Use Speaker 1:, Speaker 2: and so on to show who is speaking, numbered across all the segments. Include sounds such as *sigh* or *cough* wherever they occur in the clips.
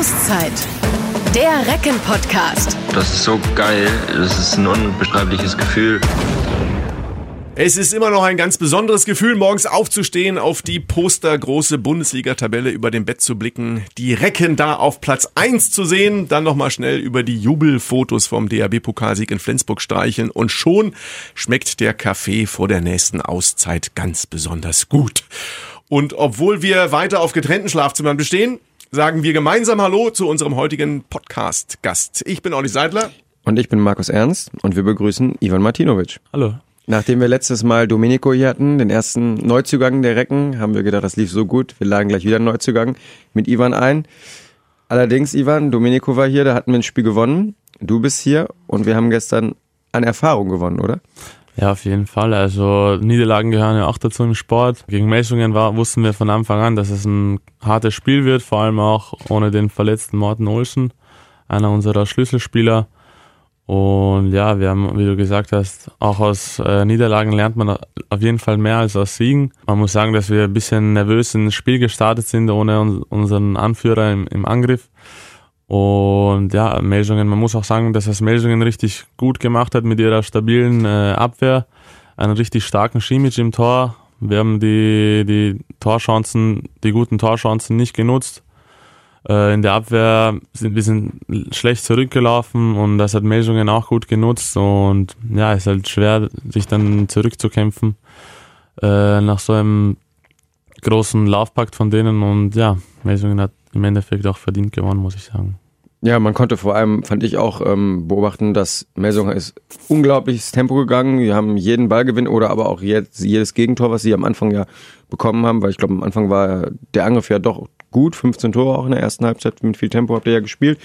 Speaker 1: Auszeit. Der Recken-Podcast.
Speaker 2: Das ist so geil. Das ist ein unbeschreibliches Gefühl.
Speaker 3: Es ist immer noch ein ganz besonderes Gefühl, morgens aufzustehen, auf die postergroße Bundesliga-Tabelle über dem Bett zu blicken, die Recken da auf Platz 1 zu sehen, dann nochmal schnell über die Jubelfotos vom DAB-Pokalsieg in Flensburg streicheln und schon schmeckt der Kaffee vor der nächsten Auszeit ganz besonders gut. Und obwohl wir weiter auf getrennten Schlafzimmern bestehen, sagen wir gemeinsam Hallo zu unserem heutigen Podcast-Gast. Ich bin Olli Seidler.
Speaker 4: Und ich bin Markus Ernst und wir begrüßen Ivan Martinovic.
Speaker 5: Hallo.
Speaker 4: Nachdem wir letztes Mal Domenico hier hatten, den ersten Neuzugang der Recken, haben wir gedacht, das lief so gut. Wir lagen gleich wieder einen Neuzugang mit Ivan ein. Allerdings, Ivan, Domenico war hier, da hatten wir ein Spiel gewonnen. Du bist hier und wir haben gestern an Erfahrung gewonnen, oder?
Speaker 5: Ja, auf jeden Fall. Also Niederlagen gehören ja auch dazu im Sport. Gegen Messungen war, wussten wir von Anfang an, dass es ein hartes Spiel wird, vor allem auch ohne den verletzten Morten Olsen, einer unserer Schlüsselspieler. Und ja, wir haben, wie du gesagt hast, auch aus äh, Niederlagen lernt man auf jeden Fall mehr als aus Siegen. Man muss sagen, dass wir ein bisschen nervös ins Spiel gestartet sind, ohne uns, unseren Anführer im, im Angriff. Und ja, Melsungen, man muss auch sagen, dass das Melsungen richtig gut gemacht hat mit ihrer stabilen äh, Abwehr, einen richtig starken Schimic im Tor. Wir haben die, die Torchancen, die guten Torchancen nicht genutzt. Äh, in der Abwehr sind wir sind schlecht zurückgelaufen und das hat Melsungen auch gut genutzt und ja, ist halt schwer, sich dann zurückzukämpfen äh, nach so einem großen Laufpakt von denen und ja, Melsungen hat im Endeffekt auch verdient gewonnen, muss ich sagen.
Speaker 4: Ja, man konnte vor allem, fand ich auch, ähm, beobachten, dass Melsungen ist unglaubliches Tempo gegangen. Wir haben jeden Ballgewinn oder aber auch jedes, jedes Gegentor, was sie am Anfang ja bekommen haben, weil ich glaube, am Anfang war der Angriff ja doch gut, 15 Tore auch in der ersten Halbzeit, mit viel Tempo habt ihr ja gespielt.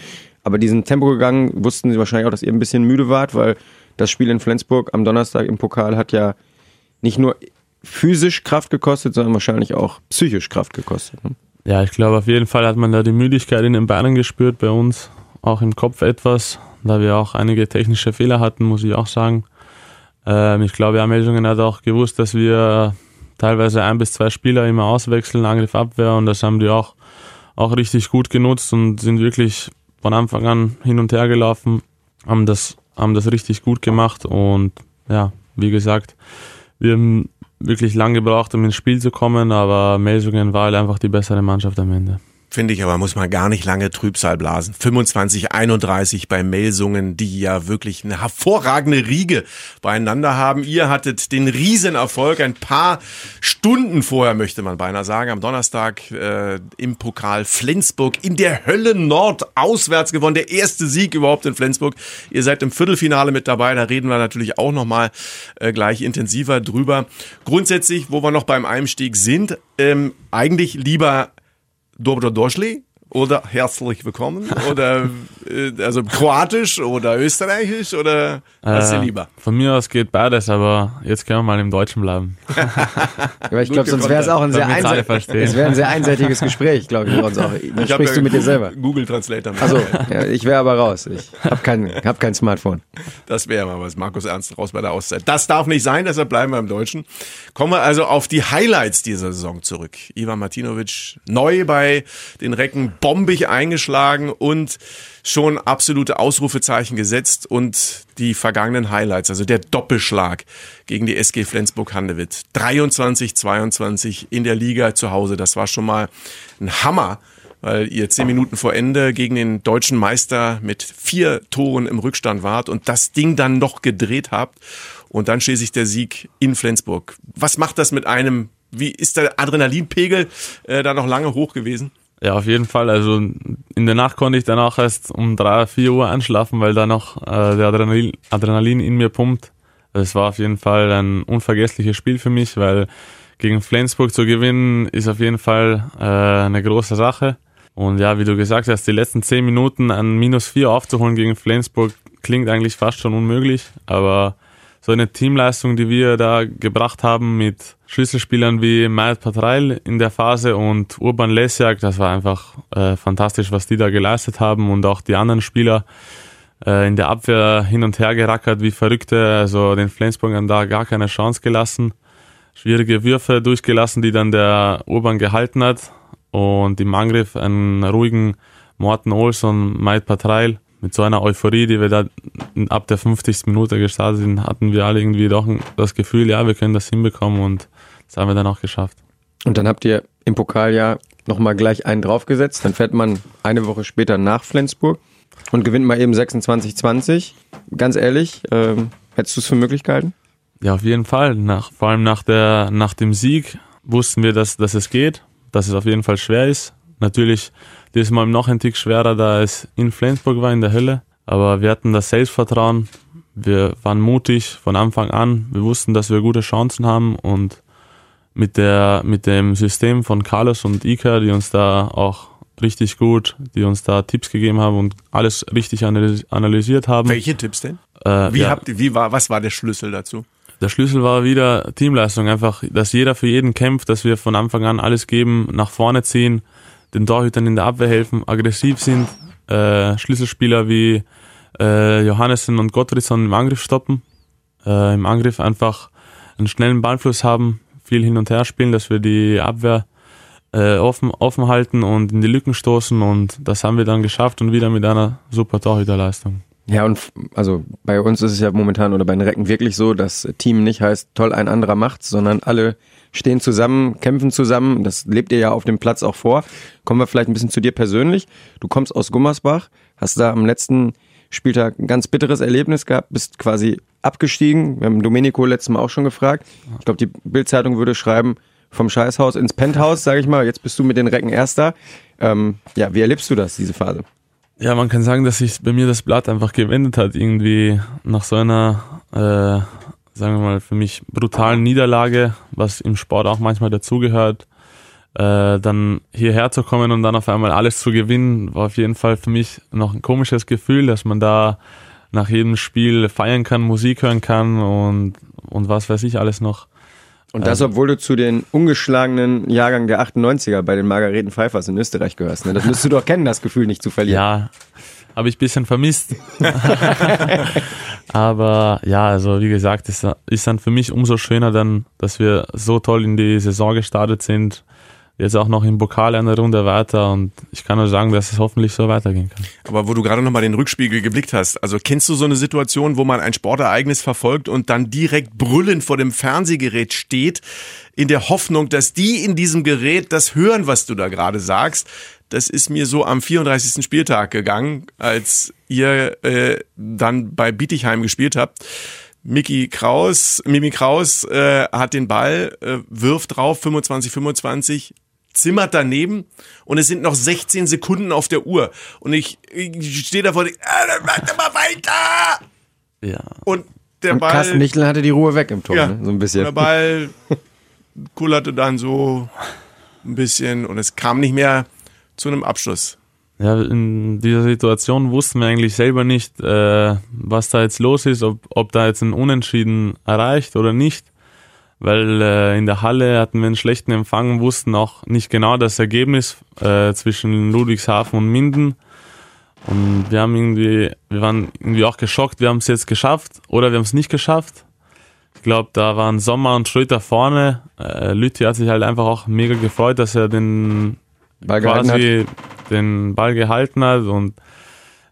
Speaker 4: Aber diesen Tempo gegangen, wussten sie wahrscheinlich auch, dass ihr ein bisschen müde wart, weil das Spiel in Flensburg am Donnerstag im Pokal hat ja nicht nur physisch Kraft gekostet, sondern wahrscheinlich auch psychisch Kraft gekostet. Ne?
Speaker 5: Ja, ich glaube, auf jeden Fall hat man da die Müdigkeit in den Beinen gespürt bei uns, auch im Kopf etwas, da wir auch einige technische Fehler hatten, muss ich auch sagen. Ähm, ich glaube, Ermeldungen hat auch gewusst, dass wir teilweise ein bis zwei Spieler immer auswechseln, Angriff, Abwehr und das haben die auch, auch richtig gut genutzt und sind wirklich von Anfang an hin und her gelaufen, haben das, haben das richtig gut gemacht und ja, wie gesagt, wir haben wirklich lang gebraucht, um ins Spiel zu kommen, aber Melsungen war halt einfach die bessere Mannschaft am Ende.
Speaker 3: Finde ich aber, muss man gar nicht lange Trübsal blasen. 25, 31 bei Melsungen, die ja wirklich eine hervorragende Riege beieinander haben. Ihr hattet den Riesenerfolg ein paar Stunden vorher, möchte man beinahe sagen, am Donnerstag äh, im Pokal Flensburg in der Hölle Nord auswärts gewonnen. Der erste Sieg überhaupt in Flensburg. Ihr seid im Viertelfinale mit dabei, da reden wir natürlich auch nochmal äh, gleich intensiver drüber. Grundsätzlich, wo wir noch beim Einstieg sind, ähm, eigentlich lieber dobrodošli. Oder herzlich willkommen oder äh, also kroatisch oder österreichisch oder was äh, lieber?
Speaker 5: Von mir aus geht beides, aber jetzt können wir mal im Deutschen bleiben. *laughs*
Speaker 4: aber ich glaube, sonst wäre es auch ein sehr, es ein sehr einseitiges Gespräch, glaube ich, sonst auch. Dann ich sprichst du mit dir selber.
Speaker 3: Google Translator.
Speaker 4: Also, ja, ich wäre aber raus. Ich habe kein, hab kein Smartphone.
Speaker 3: Das wäre mal was. Markus Ernst raus bei der Auszeit. Das darf nicht sein, deshalb bleiben wir im Deutschen. Kommen wir also auf die Highlights dieser Saison zurück. Ivan Martinovic neu bei den Recken bombig eingeschlagen und schon absolute Ausrufezeichen gesetzt und die vergangenen Highlights, also der Doppelschlag gegen die SG Flensburg-Handewitt. 23-22 in der Liga zu Hause, das war schon mal ein Hammer, weil ihr zehn Minuten vor Ende gegen den deutschen Meister mit vier Toren im Rückstand wart und das Ding dann noch gedreht habt und dann schließlich der Sieg in Flensburg. Was macht das mit einem? Wie ist der Adrenalinpegel äh, da noch lange hoch gewesen?
Speaker 5: Ja, auf jeden Fall. Also in der Nacht konnte ich dann auch erst um drei, vier Uhr einschlafen, weil da noch äh, der Adrenalin, Adrenalin in mir pumpt. Also es war auf jeden Fall ein unvergessliches Spiel für mich, weil gegen Flensburg zu gewinnen ist auf jeden Fall äh, eine große Sache. Und ja, wie du gesagt hast, die letzten zehn Minuten an minus vier aufzuholen gegen Flensburg klingt eigentlich fast schon unmöglich, aber so eine Teamleistung, die wir da gebracht haben mit Schlüsselspielern wie Matt Patreil in der Phase und Urban Lesjak, das war einfach äh, fantastisch, was die da geleistet haben und auch die anderen Spieler äh, in der Abwehr hin und her gerackert wie Verrückte, also den Flensburgern da gar keine Chance gelassen. Schwierige Würfe durchgelassen, die dann der Urban gehalten hat und im Angriff einen ruhigen Morten Olsson, Maid Patreil. Mit so einer Euphorie, die wir da ab der 50. Minute gestartet sind, hatten wir alle irgendwie doch das Gefühl, ja, wir können das hinbekommen und das haben wir dann auch geschafft.
Speaker 4: Und dann habt ihr im Pokal ja nochmal gleich einen draufgesetzt. Dann fährt man eine Woche später nach Flensburg und gewinnt mal eben 26-20. Ganz ehrlich, ähm, hättest du es für möglich gehalten?
Speaker 5: Ja, auf jeden Fall. Nach, vor allem nach, der, nach dem Sieg wussten wir, dass, dass es geht, dass es auf jeden Fall schwer ist. Natürlich diesmal noch ein Tick schwerer, da es in Flensburg war, in der Hölle. Aber wir hatten das Selbstvertrauen. Wir waren mutig von Anfang an. Wir wussten, dass wir gute Chancen haben und mit, der, mit dem System von Carlos und Ika, die uns da auch richtig gut, die uns da Tipps gegeben haben und alles richtig analysiert haben.
Speaker 3: Welche Tipps denn? Äh, wie ja. habt ihr, wie war, was war der Schlüssel dazu?
Speaker 5: Der Schlüssel war wieder Teamleistung, einfach, dass jeder für jeden kämpft, dass wir von Anfang an alles geben, nach vorne ziehen, den Torhütern in der Abwehr helfen, aggressiv sind, äh, Schlüsselspieler wie äh, Johannessen und Gottfriedson im Angriff stoppen, äh, im Angriff einfach einen schnellen Ballfluss haben, viel hin und her spielen, dass wir die Abwehr äh, offen, offen halten und in die Lücken stoßen und das haben wir dann geschafft und wieder mit einer super Torhüterleistung.
Speaker 4: Ja, und also bei uns ist es ja momentan oder bei den Recken wirklich so, dass Team nicht heißt, toll, ein anderer macht's, sondern alle stehen zusammen, kämpfen zusammen. Das lebt ihr ja auf dem Platz auch vor. Kommen wir vielleicht ein bisschen zu dir persönlich. Du kommst aus Gummersbach, hast da am letzten Spieltag ein ganz bitteres Erlebnis gehabt, bist quasi abgestiegen. Wir haben Domenico letztes Mal auch schon gefragt. Ich glaube, die Bildzeitung würde schreiben, vom Scheißhaus ins Penthouse, sage ich mal. Jetzt bist du mit den Recken Erster. Ähm, ja, wie erlebst du das, diese Phase?
Speaker 5: Ja, man kann sagen, dass sich bei mir das Blatt einfach gewendet hat, irgendwie nach so einer, äh, sagen wir mal, für mich brutalen Niederlage, was im Sport auch manchmal dazugehört. Äh, dann hierher zu kommen und dann auf einmal alles zu gewinnen, war auf jeden Fall für mich noch ein komisches Gefühl, dass man da nach jedem Spiel feiern kann, Musik hören kann und, und was weiß ich alles noch.
Speaker 4: Und das, obwohl du zu den ungeschlagenen Jahrgang der 98er bei den Margareten Pfeifers in Österreich gehörst. Ne? Das müsstest du doch kennen, das Gefühl nicht zu verlieren.
Speaker 5: Ja, habe ich ein bisschen vermisst. *laughs* Aber ja, also wie gesagt, es ist dann für mich umso schöner dann, dass wir so toll in die Saison gestartet sind jetzt auch noch im Pokal eine Runde weiter und ich kann nur sagen, dass es hoffentlich so weitergehen kann.
Speaker 3: Aber wo du gerade nochmal den Rückspiegel geblickt hast, also kennst du so eine Situation, wo man ein Sportereignis verfolgt und dann direkt brüllend vor dem Fernsehgerät steht, in der Hoffnung, dass die in diesem Gerät das hören, was du da gerade sagst? Das ist mir so am 34. Spieltag gegangen, als ihr äh, dann bei Bietigheim gespielt habt. Mickey Kraus, Mimi Kraus äh, hat den Ball, äh, wirft drauf, 25, 25, zimmert daneben und es sind noch 16 Sekunden auf der Uhr. Und ich, ich stehe da vor, dem, ah, dann mach doch mal weiter!
Speaker 4: Ja. Und der und Ball. Carsten Michel hatte die Ruhe weg im Tor, ja, ne? so ein bisschen.
Speaker 3: Der Ball kullerte dann so ein bisschen und es kam nicht mehr zu einem Abschluss.
Speaker 5: Ja, in dieser Situation wussten wir eigentlich selber nicht, äh, was da jetzt los ist, ob, ob da jetzt ein Unentschieden erreicht oder nicht weil äh, in der Halle hatten wir einen schlechten Empfang, wussten auch nicht genau das Ergebnis äh, zwischen Ludwigshafen und Minden. Und wir haben irgendwie, wir waren irgendwie auch geschockt, wir haben es jetzt geschafft oder wir haben es nicht geschafft. Ich glaube, da waren Sommer und Schröter vorne. Äh, Lüthi hat sich halt einfach auch mega gefreut, dass er den Ball quasi den Ball gehalten hat und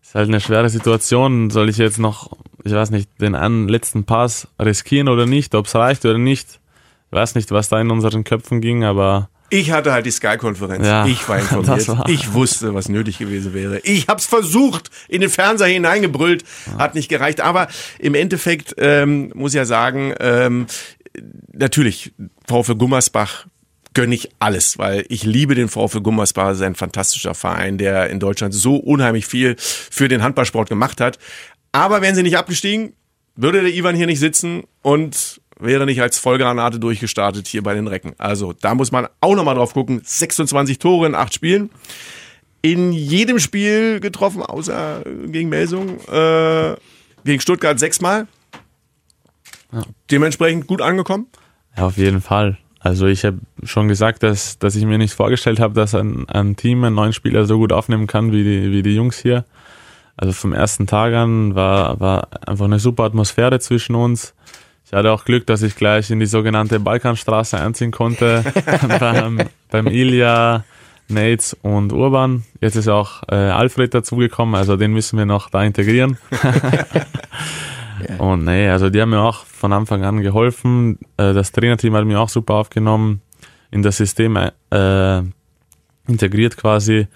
Speaker 5: es ist halt eine schwere Situation. Soll ich jetzt noch ich weiß nicht, den einen letzten Pass riskieren oder nicht, ob es reicht oder nicht. Ich weiß nicht, was da in unseren Köpfen ging, aber.
Speaker 3: Ich hatte halt die Sky-Konferenz. Ja, ich war informiert. War ich wusste, was nötig gewesen wäre. Ich habe es versucht, in den Fernseher hineingebrüllt, hat nicht gereicht. Aber im Endeffekt ähm, muss ich ja sagen, ähm, natürlich, VfL Gummersbach gönne ich alles, weil ich liebe den VfL Gummersbach. Es ist ein fantastischer Verein, der in Deutschland so unheimlich viel für den Handballsport gemacht hat. Aber wären sie nicht abgestiegen, würde der Ivan hier nicht sitzen und wäre nicht als Vollgranate durchgestartet hier bei den Recken. Also da muss man auch nochmal drauf gucken. 26 Tore in acht Spielen. In jedem Spiel getroffen, außer gegen Melsung. Äh, gegen Stuttgart sechsmal. Ja. Dementsprechend gut angekommen.
Speaker 5: Ja, auf jeden Fall. Also ich habe schon gesagt, dass, dass ich mir nicht vorgestellt habe, dass ein, ein Team einen neuen Spieler so gut aufnehmen kann wie die, wie die Jungs hier. Also vom ersten Tag an war, war einfach eine super Atmosphäre zwischen uns. Ich hatte auch Glück, dass ich gleich in die sogenannte Balkanstraße einziehen konnte. *laughs* beim, beim Ilja, Nates und Urban. Jetzt ist auch äh, Alfred dazugekommen, also den müssen wir noch da integrieren. *laughs* Und nee, also die haben mir auch von Anfang an geholfen. Äh, das Trainerteam hat mir auch super aufgenommen, in das System äh, integriert quasi.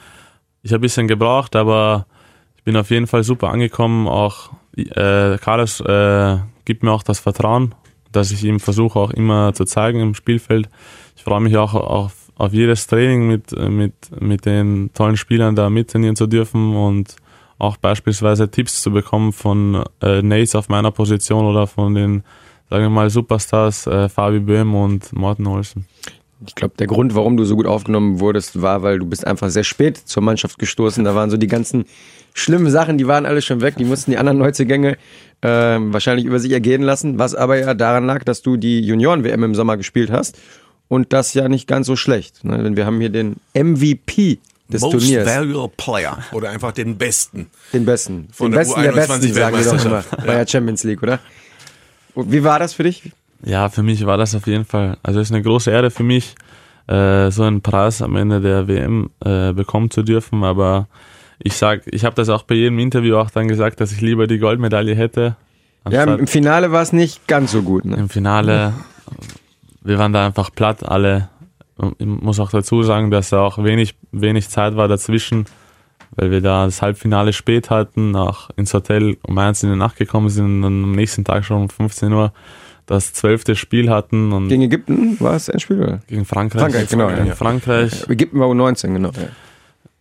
Speaker 5: Ich habe ein bisschen gebraucht, aber ich bin auf jeden Fall super angekommen. Auch äh, Carlos äh, gibt mir auch das Vertrauen, dass ich ihm versuche auch immer zu zeigen im Spielfeld. Ich freue mich auch auf, auf jedes Training mit, mit, mit den tollen Spielern da mittrainieren zu dürfen und auch beispielsweise Tipps zu bekommen von äh, Nates auf meiner Position oder von den, sagen wir mal, Superstars äh, Fabi Böhm und Morten Olsen.
Speaker 4: Ich glaube, der Grund, warum du so gut aufgenommen wurdest, war, weil du bist einfach sehr spät zur Mannschaft gestoßen. Da waren so die ganzen schlimmen Sachen, die waren alle schon weg. Die mussten die anderen Neuzugänge äh, wahrscheinlich über sich ergehen lassen. Was aber ja daran lag, dass du die Junioren-WM im Sommer gespielt hast. Und das ja nicht ganz so schlecht. Ne? Denn wir haben hier den MVP des
Speaker 3: Most
Speaker 4: Turniers.
Speaker 3: Valuable Player oder einfach den Besten.
Speaker 4: Den Besten.
Speaker 3: Von
Speaker 4: den
Speaker 3: der
Speaker 4: Besten der Besten, sagen wir doch immer
Speaker 3: U21
Speaker 4: bei der Champions League, oder? Und wie war das für dich?
Speaker 5: Ja, für mich war das auf jeden Fall, also es ist eine große Ehre für mich, äh, so einen Preis am Ende der WM äh, bekommen zu dürfen. Aber ich sag, ich habe das auch bei jedem Interview auch dann gesagt, dass ich lieber die Goldmedaille hätte.
Speaker 4: Ja, im Finale war es nicht ganz so gut. Ne?
Speaker 5: im Finale, wir waren da einfach platt alle. Ich muss auch dazu sagen, dass da auch wenig, wenig Zeit war dazwischen, weil wir da das Halbfinale spät hatten, auch ins Hotel um eins in die Nacht gekommen sind und dann am nächsten Tag schon um 15 Uhr das zwölfte Spiel hatten und
Speaker 4: Gegen Ägypten war es Endspiel, oder?
Speaker 5: gegen Frankreich.
Speaker 4: Frankreich, genau,
Speaker 5: Gegen
Speaker 4: ja.
Speaker 5: Frankreich.
Speaker 4: Ägypten war U19, genau. Ja.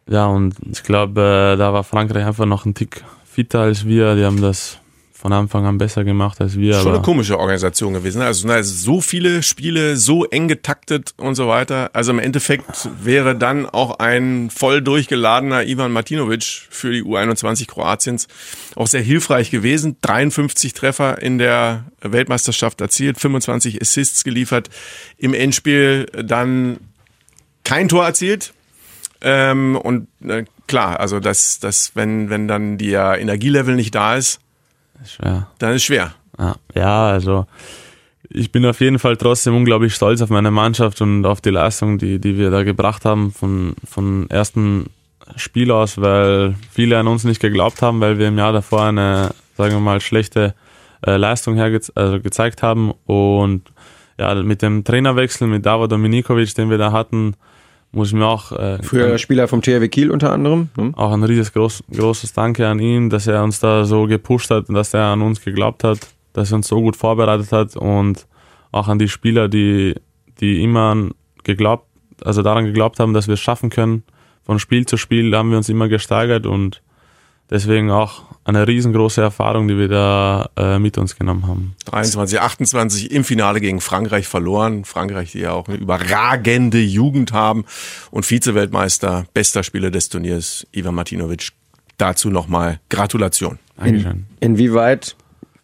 Speaker 5: Ja, und ich glaube, äh, da war Frankreich einfach noch ein Tick fitter als wir. Die haben das von Anfang an besser gemacht als wir.
Speaker 3: Schon eine komische Organisation gewesen. ne? Also, also so viele Spiele, so eng getaktet und so weiter. Also im Endeffekt wäre dann auch ein voll durchgeladener Ivan Martinovic für die U21 Kroatiens auch sehr hilfreich gewesen. 53 Treffer in der Weltmeisterschaft erzielt, 25 Assists geliefert. Im Endspiel dann kein Tor erzielt. Ähm, und äh, klar, also das, das, wenn, wenn dann der Energielevel nicht da ist,
Speaker 5: schwer.
Speaker 3: dann ist schwer.
Speaker 5: Ja, also ich bin auf jeden Fall trotzdem unglaublich stolz auf meine Mannschaft und auf die Leistung, die, die wir da gebracht haben von, von ersten Spiel aus, weil viele an uns nicht geglaubt haben, weil wir im Jahr davor eine, sagen wir mal, schlechte äh, Leistung herge also gezeigt haben. Und ja, mit dem Trainerwechsel mit Davo Dominikovic, den wir da hatten, muss ich mir auch äh,
Speaker 4: Früher Spieler vom THW Kiel unter anderem. Ne?
Speaker 5: auch ein riesiges groß, großes Danke an ihn, dass er uns da so gepusht hat und dass er an uns geglaubt hat, dass er uns so gut vorbereitet hat und auch an die Spieler, die, die immer geglaubt, also daran geglaubt haben, dass wir es schaffen können. Von Spiel zu Spiel haben wir uns immer gesteigert und deswegen auch eine riesengroße Erfahrung, die wir da äh, mit uns genommen haben.
Speaker 3: 23, 28 im Finale gegen Frankreich verloren. Frankreich, die ja auch eine überragende Jugend haben und Vize-Weltmeister, bester Spieler des Turniers, Ivan Martinovic. Dazu nochmal Gratulation.
Speaker 5: Dankeschön.
Speaker 4: Inwieweit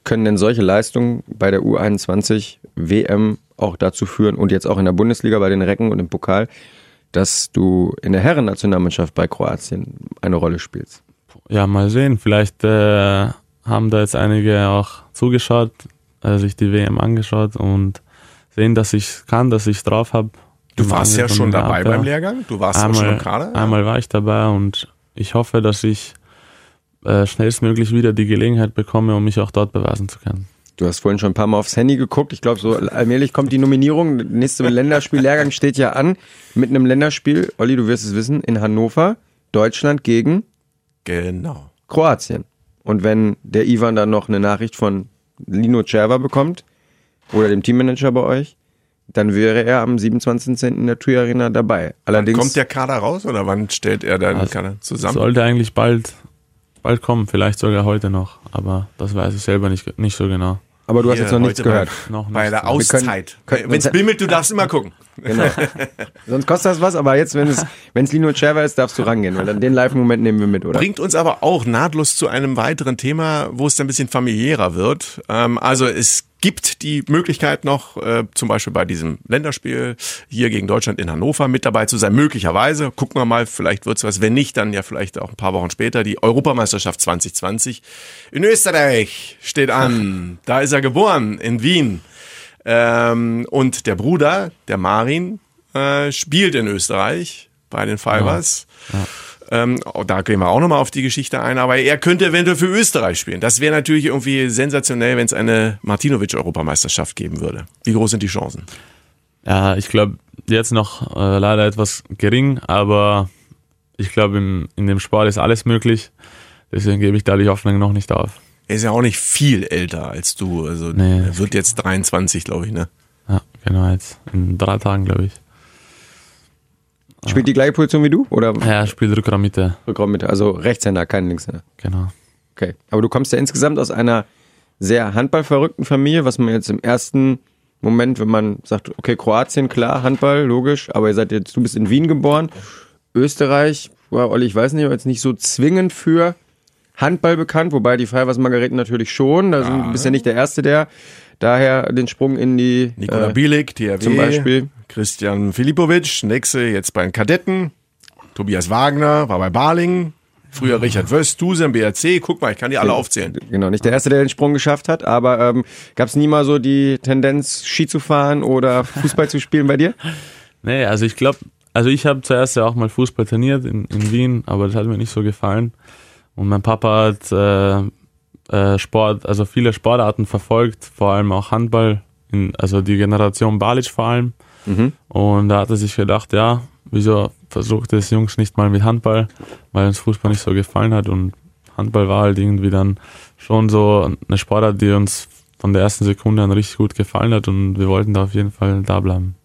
Speaker 4: können denn solche Leistungen bei der U21 WM auch dazu führen und jetzt auch in der Bundesliga bei den Recken und im Pokal, dass du in der Herrennationalmannschaft bei Kroatien eine Rolle spielst?
Speaker 5: Ja, mal sehen. Vielleicht äh, haben da jetzt einige auch zugeschaut, äh, sich die WM angeschaut und sehen, dass ich kann, dass ich drauf habe.
Speaker 3: Du warst ja schon dabei beim Lehrgang. Du warst auch schon im Kader.
Speaker 5: Einmal war ich dabei und ich hoffe, dass ich äh, schnellstmöglich wieder die Gelegenheit bekomme, um mich auch dort beweisen zu können.
Speaker 4: Du hast vorhin schon ein paar Mal aufs Handy geguckt. Ich glaube, so allmählich kommt die Nominierung. Nächste Länderspiel-Lehrgang *laughs* steht ja an. Mit einem Länderspiel, Olli, du wirst es wissen, in Hannover, Deutschland gegen
Speaker 3: Genau.
Speaker 4: Kroatien. Und wenn der Ivan dann noch eine Nachricht von Lino Cerva bekommt oder dem Teammanager bei euch, dann wäre er am 27. in der TUI Arena dabei. Allerdings
Speaker 3: Kommt der Kader raus oder wann stellt er deinen
Speaker 5: Also,
Speaker 3: Kader zusammen?
Speaker 5: Sollte eigentlich bald, bald kommen, vielleicht sogar heute noch, aber das weiß ich selber nicht, nicht so genau.
Speaker 4: Aber du hast jetzt noch nichts gehört.
Speaker 5: Noch
Speaker 3: Bei der Auszeit. Wenn es bimmelt, du darfst immer gucken.
Speaker 4: Genau. *laughs* Sonst kostet das was, aber jetzt, wenn es, wenn es Lino Cerva ist, darfst du rangehen, weil dann den Live-Moment nehmen wir mit, oder?
Speaker 3: Bringt uns aber auch nahtlos zu einem weiteren Thema, wo es dann ein bisschen familiärer wird. Ähm, also es gibt die Möglichkeit noch, äh, zum Beispiel bei diesem Länderspiel hier gegen Deutschland in Hannover mit dabei zu sein. Möglicherweise. Gucken wir mal, vielleicht wird's was. Wenn nicht, dann ja vielleicht auch ein paar Wochen später. Die Europameisterschaft 2020 in Österreich steht an. Da ist er geboren, in Wien. Ähm, und der Bruder, der Marin, äh, spielt in Österreich bei den Fibers. Ähm, oh, da gehen wir auch nochmal auf die Geschichte ein, aber er könnte eventuell für Österreich spielen. Das wäre natürlich irgendwie sensationell, wenn es eine Martinovic-Europameisterschaft geben würde. Wie groß sind die Chancen?
Speaker 5: Ja, ich glaube, jetzt noch äh, leider etwas gering, aber ich glaube, in, dem Sport ist alles möglich. Deswegen gebe ich da die Hoffnung noch nicht auf.
Speaker 3: Er ist ja auch nicht viel älter als du. Also
Speaker 5: Nee,
Speaker 3: er wird jetzt 23, glaube ich, ne?
Speaker 5: Ja, genau, jetzt in drei Tagen, glaube ich.
Speaker 4: Spielt die gleiche Position wie du? Oder
Speaker 5: Ja, spielt Rückraummitte,
Speaker 4: Rückraummitte? Also Rechtshänder, kein Linkshänder.
Speaker 5: genau.
Speaker 4: Okay. Aber du kommst ja insgesamt aus einer sehr handballverrückten Familie, was man jetzt im ersten Moment, wenn man sagt, okay, Kroatien, klar, Handball, logisch, aber ihr seid jetzt, du bist in Wien geboren. Österreich, ja, Olli, ich weiß nicht, aber jetzt nicht so zwingend für Handball bekannt, wobei die Freiwas Margareten natürlich schon. Da sind, bist ja nicht der Erste, der daher den Sprung in die
Speaker 3: Nikola
Speaker 4: äh,
Speaker 3: Bielik, THW,
Speaker 4: zum Beispiel.
Speaker 3: Christian Filipovic, Nexe jetzt bei den Kadetten, Tobias Wagner war bei Baling, früher Richard Wöst, Duse im BRC, guck mal, ich kann die alle aufzählen.
Speaker 4: Genau, nicht der Erste, der den Sprung geschafft hat, aber ähm, gab es nie mal so die Tendenz, Ski zu fahren oder Fußball zu spielen bei dir? *laughs*
Speaker 5: Nee, also ich glaube, also ich habe zuerst ja auch mal Fußball trainiert in, in Wien, aber das hat mir nicht so gefallen. Und mein Papa hat äh, äh, Sport, also viele Sportarten verfolgt, vor allem auch Handball, in, also die Generation Balic vor allem. Und da hat er sich gedacht, ja, wieso versucht es Jungs nicht mal mit Handball, weil uns Fußball nicht so gefallen hat. Und Handball war halt irgendwie dann schon so eine Sportart, die uns von der ersten Sekunde an richtig gut gefallen hat und wir wollten da auf jeden Fall da bleiben.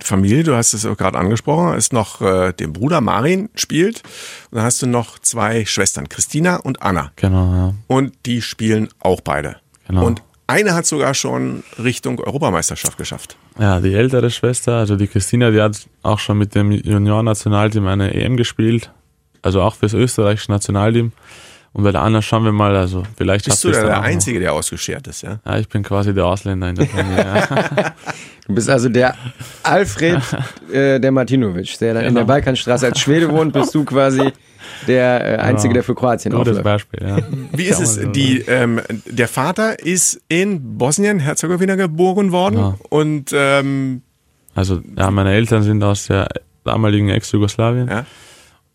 Speaker 3: Familie, du hast es auch gerade angesprochen, ist noch äh, der Bruder Marin spielt. Und dann hast du noch zwei Schwestern, Christina und Anna.
Speaker 5: Genau, ja.
Speaker 3: Und die spielen auch beide.
Speaker 5: Genau.
Speaker 3: Und eine hat sogar schon Richtung Europameisterschaft geschafft.
Speaker 5: Ja, die ältere Schwester, also die Christina, die hat auch schon mit dem Juniorennationalteam eine EM gespielt. Also auch fürs österreichische Nationalteam. Und bei der Anna schauen wir mal, also vielleicht
Speaker 3: Bist du da der
Speaker 5: noch.
Speaker 3: Einzige, der ausgeschert ist, ja?
Speaker 5: Ja, ich bin quasi der Ausländer in der Familie. ja. *laughs*
Speaker 4: Du bist also der Alfred *laughs* äh, der Martinovic, der dann in der
Speaker 5: Genau.
Speaker 4: Balkanstraße als Schwede wohnt, bist du quasi *laughs* der äh, Einzige, der für Kroatien
Speaker 5: Gutes
Speaker 4: aufläuft.
Speaker 5: Beispiel, ja.
Speaker 3: Wie ist es? Die, ähm, der Vater ist in Bosnien-Herzegowina geboren worden
Speaker 5: Ja.
Speaker 3: und ähm,
Speaker 5: Also, ja, meine Eltern sind aus der damaligen Ex-Jugoslawien
Speaker 3: ja,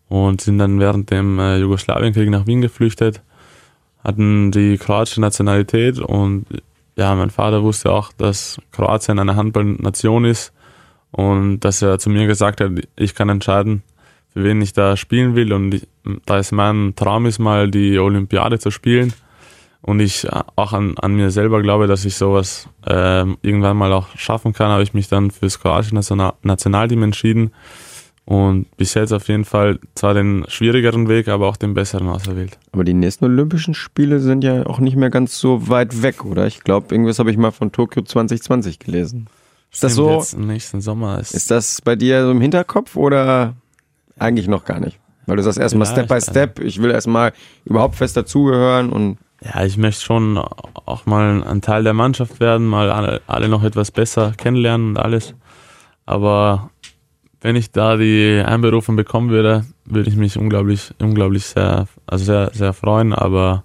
Speaker 5: und sind dann während dem äh, Jugoslawienkrieg nach Wien geflüchtet, hatten die kroatische Nationalität und ja, mein Vater wusste auch, dass Kroatien eine Handballnation ist und dass er zu mir gesagt hat, ich kann entscheiden, für wen ich da spielen will und ich, da es mein Traum ist, mal die Olympiade zu spielen und ich auch an, an mir selber glaube, dass ich sowas ähm, irgendwann mal auch schaffen kann, habe ich mich dann fürs kroatische National Nationalteam entschieden und bis jetzt auf jeden Fall zwar den schwierigeren Weg, aber auch den besseren auserwählt.
Speaker 4: Aber die nächsten Olympischen Spiele sind ja auch nicht mehr ganz so weit weg, oder? Ich glaube, irgendwas habe ich mal von Tokio 2020 gelesen. Ist das so?
Speaker 5: Jetzt im nächsten Sommer ist,
Speaker 4: Ist das bei dir so im Hinterkopf oder eigentlich noch gar nicht? Weil du sagst erstmal Step by Step, ich will erstmal überhaupt fest dazugehören und
Speaker 5: ja, ich möchte schon auch mal ein Teil der Mannschaft werden, mal alle, alle noch etwas besser kennenlernen und alles. Aber wenn ich da die Einberufung bekommen würde, würde ich mich unglaublich, unglaublich sehr, also sehr, sehr freuen, aber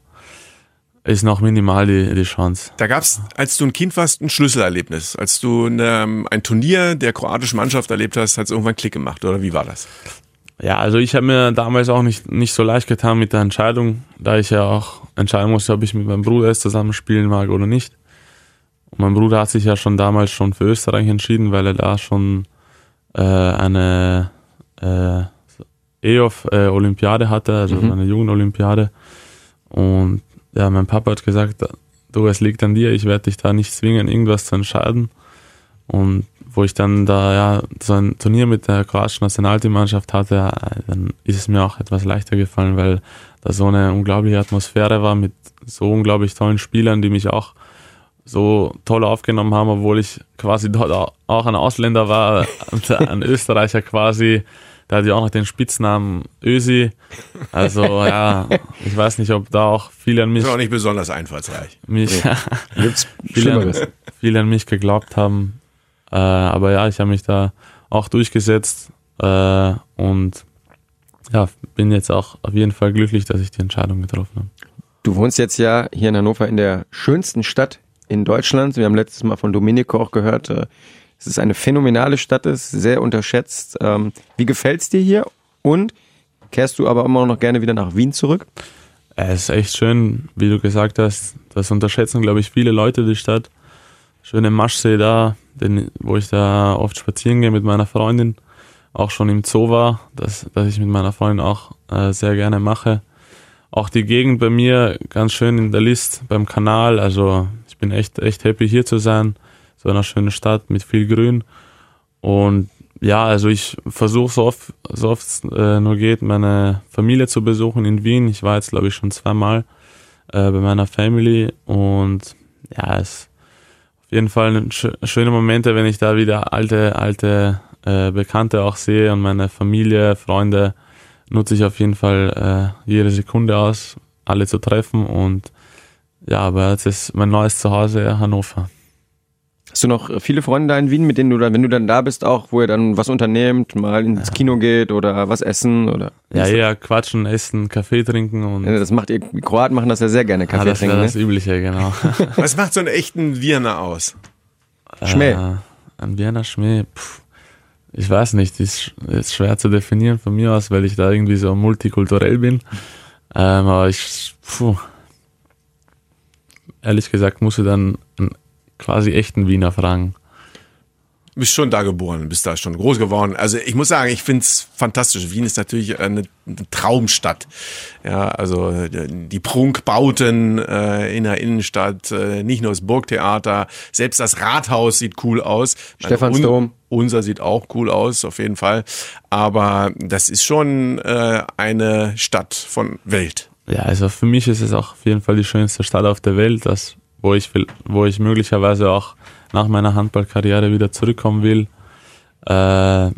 Speaker 5: ist noch minimal die, die Chance.
Speaker 3: da gab's, als du ein Kind warst, ein Schlüsselerlebnis. Als du eine, ein Turnier der kroatischen Mannschaft erlebt hast, hat's irgendwann Klick gemacht, oder wie war das?
Speaker 5: Ja, also ich habe mir damals auch nicht, nicht so leicht getan mit der Entscheidung, da ich ja auch entscheiden musste, ob ich mit meinem Bruder es zusammen spielen mag oder nicht. Und mein Bruder hat sich ja schon damals schon für Österreich entschieden, weil er da schon äh, eine äh, EOF-Olympiade hatte, also eine Jugendolympiade. Und ja, mein Papa hat gesagt, du, es liegt an dir, ich werde dich da nicht zwingen, irgendwas zu entscheiden. Und wo ich dann da ja so ein Turnier mit der kroatischen Nationalteammannschaft hatte, dann ist es mir auch etwas leichter gefallen, weil da so eine unglaubliche Atmosphäre war mit so unglaublich tollen Spielern, die mich auch so toll aufgenommen haben, obwohl ich quasi dort au- auch ein Ausländer war, und ein Österreicher quasi. Der hat ja auch noch den Spitznamen Ösi. Also ja, ich weiß nicht, ob da auch viele an mich,
Speaker 3: Ist auch nicht besonders einfallsreich.
Speaker 5: mich *laughs*
Speaker 4: gibt's
Speaker 5: viele, an, viele an mich geglaubt haben. Äh, aber ja, ich habe mich da auch durchgesetzt äh, und ja, bin jetzt auch auf jeden Fall glücklich, dass ich die Entscheidung getroffen habe.
Speaker 4: Du wohnst jetzt ja hier in Hannover in der schönsten Stadt in Deutschland. Wir haben letztes Mal von Domenico auch gehört, äh, es ist eine phänomenale Stadt, ist sehr unterschätzt. Ähm, wie gefällt's dir hier? Und kehrst du aber immer noch gerne wieder nach Wien zurück?
Speaker 5: Es ist echt schön, wie du gesagt hast. Das unterschätzen, glaube ich, viele Leute die Stadt. Schöne Maschsee da, den, wo ich da oft spazieren gehe mit meiner Freundin. Auch schon im Zoo war, das, das ich mit meiner Freundin auch äh, sehr gerne mache. Auch die Gegend bei mir ganz schön in der List beim Kanal. Also ich bin echt, echt happy hier zu sein. So eine schöne Stadt mit viel Grün. Und ja, also ich versuche so oft, so oft es äh, nur geht, meine Familie zu besuchen in Wien. Ich war jetzt, glaube ich, schon zweimal äh, bei meiner Family und ja, es auf jeden Fall sch schöne Momente, wenn ich da wieder alte, alte äh, Bekannte auch sehe und meine Familie, Freunde, nutze ich auf jeden Fall äh, jede Sekunde aus, alle zu treffen und ja, aber jetzt ist mein neues Zuhause Hannover.
Speaker 4: Hast du noch viele Freunde da in Wien, mit denen du dann, wenn du dann da bist, auch, wo ihr dann was unternehmt, mal ins Kino geht oder was essen oder?
Speaker 5: Ja, eher quatschen, essen, Kaffee trinken und.
Speaker 4: Ja, das macht ihr, die Kroaten machen das ja sehr gerne, Kaffee
Speaker 5: ah, das
Speaker 4: trinken.
Speaker 5: Das
Speaker 4: ne?
Speaker 5: Übliche, genau. *laughs*
Speaker 3: Was macht so einen echten Wiener aus?
Speaker 4: Schmäh.
Speaker 5: Äh, ein Wiener Schmäh, Puh. ich weiß nicht, ist, ist schwer zu definieren von mir aus, weil ich da irgendwie so multikulturell bin. Ähm, aber ich, puh, ehrlich gesagt, muss ich dann einen quasi echten Wiener fragen.
Speaker 3: Du bist schon da geboren, bist da schon groß geworden. Also ich muss sagen, ich find's fantastisch. Wien ist natürlich eine, eine Traumstadt. Ja, also die Prunkbauten äh, in der Innenstadt, äh, nicht nur das Burgtheater, selbst das Rathaus sieht cool aus.
Speaker 4: Stephansdom.
Speaker 3: Un unser sieht auch cool aus, auf jeden Fall. Aber das ist schon äh, eine Stadt von Welt.
Speaker 5: Ja, also für mich ist es auch auf jeden Fall die schönste Stadt auf der Welt, das, wo ich wo ich möglicherweise auch nach meiner Handballkarriere wieder zurückkommen will. Äh,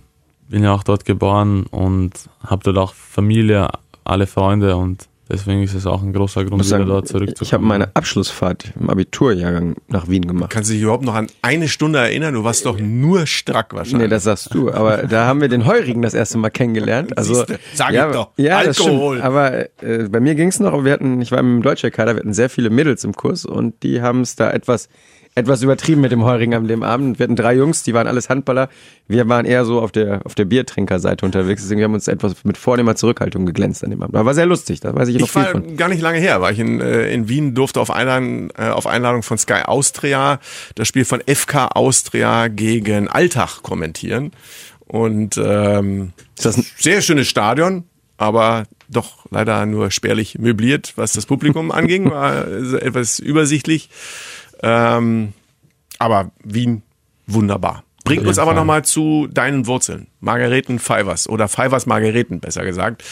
Speaker 5: bin ja auch dort geboren und habe dort auch Familie, alle Freunde und deswegen ist es auch ein großer Grund, wieder
Speaker 4: sagen,
Speaker 5: dort zurückzukommen.
Speaker 4: Ich habe meine Abschlussfahrt im Abiturjahrgang nach Wien gemacht.
Speaker 3: Kannst du dich überhaupt noch an eine Stunde erinnern? Du warst doch nur strack wahrscheinlich.
Speaker 4: Nee, das sagst du. Aber da haben wir den Heurigen das erste Mal kennengelernt. Also,
Speaker 3: Siehste, sag
Speaker 4: ja,
Speaker 3: ich doch.
Speaker 4: Ja, das
Speaker 3: Alkohol.
Speaker 4: stimmt. Aber äh, bei mir ging es noch. Wir hatten, ich war im Deutschkader, wir hatten sehr viele Mädels im Kurs und die haben es da etwas etwas übertrieben mit dem Heurigen an dem Abend. Wir hatten drei Jungs, die waren alles Handballer. Wir waren eher so auf der, auf der Biertrinkerseite unterwegs. Deswegen haben wir uns etwas mit vornehmer Zurückhaltung geglänzt an dem Abend. Aber war sehr lustig, da weiß ich noch
Speaker 3: Ich
Speaker 4: viel
Speaker 3: war
Speaker 4: von.
Speaker 3: gar nicht lange her, war ich in, äh, in Wien, durfte auf Einladung, äh, auf Einladung von Sky Austria das Spiel von FK Austria gegen Alltag kommentieren. Und ähm,
Speaker 4: Ist das ein-
Speaker 3: sehr schönes Stadion, aber doch leider nur spärlich möbliert, was das Publikum *laughs* anging, war äh, etwas übersichtlich. Ähm, aber Wien, wunderbar. Bringt uns aber nochmal zu deinen Wurzeln. Margareten Fivers oder Fivers Margareten, besser gesagt.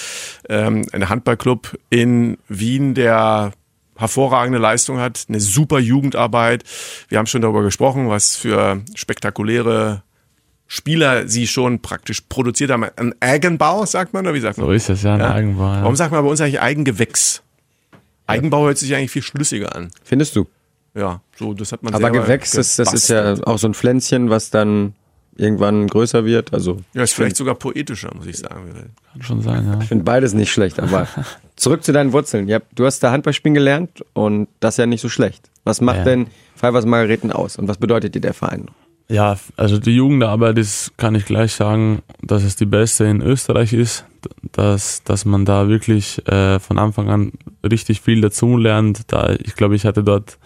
Speaker 3: Ähm, ein Handballclub in Wien, der hervorragende Leistung hat, eine super Jugendarbeit. Wir haben schon darüber gesprochen, was für spektakuläre Spieler sie schon praktisch produziert haben. Ein Eigenbau, sagt man, oder wie sagt man?
Speaker 5: so ist es ja, ein
Speaker 3: Ja.
Speaker 5: Eigenbau. Ja.
Speaker 3: Warum sagt man bei uns eigentlich Eigengewächs? Eigenbau hört sich eigentlich viel schlüssiger an.
Speaker 4: Findest du?
Speaker 3: Ja, so, das hat man
Speaker 4: Aber Gewächs, das, das ist ja auch so ein Pflänzchen, was dann irgendwann größer wird. Also
Speaker 3: Ja, ist vielleicht sogar poetischer, muss ich sagen.
Speaker 5: Kann schon sein, ja.
Speaker 4: ich finde beides nicht schlecht. Aber *laughs* zurück zu deinen Wurzeln. Ja, du hast da Handball spielen gelernt und das ja nicht so schlecht. Was macht
Speaker 5: Ja.
Speaker 4: denn Fivers Margareten aus und was bedeutet dir der Verein?
Speaker 5: Ja, also die Jugendarbeit ist, kann ich gleich sagen, dass es die beste in Österreich ist, dass, dass man da wirklich äh, von Anfang an richtig viel dazu lernt. Da, ich glaube, ich hatte dort,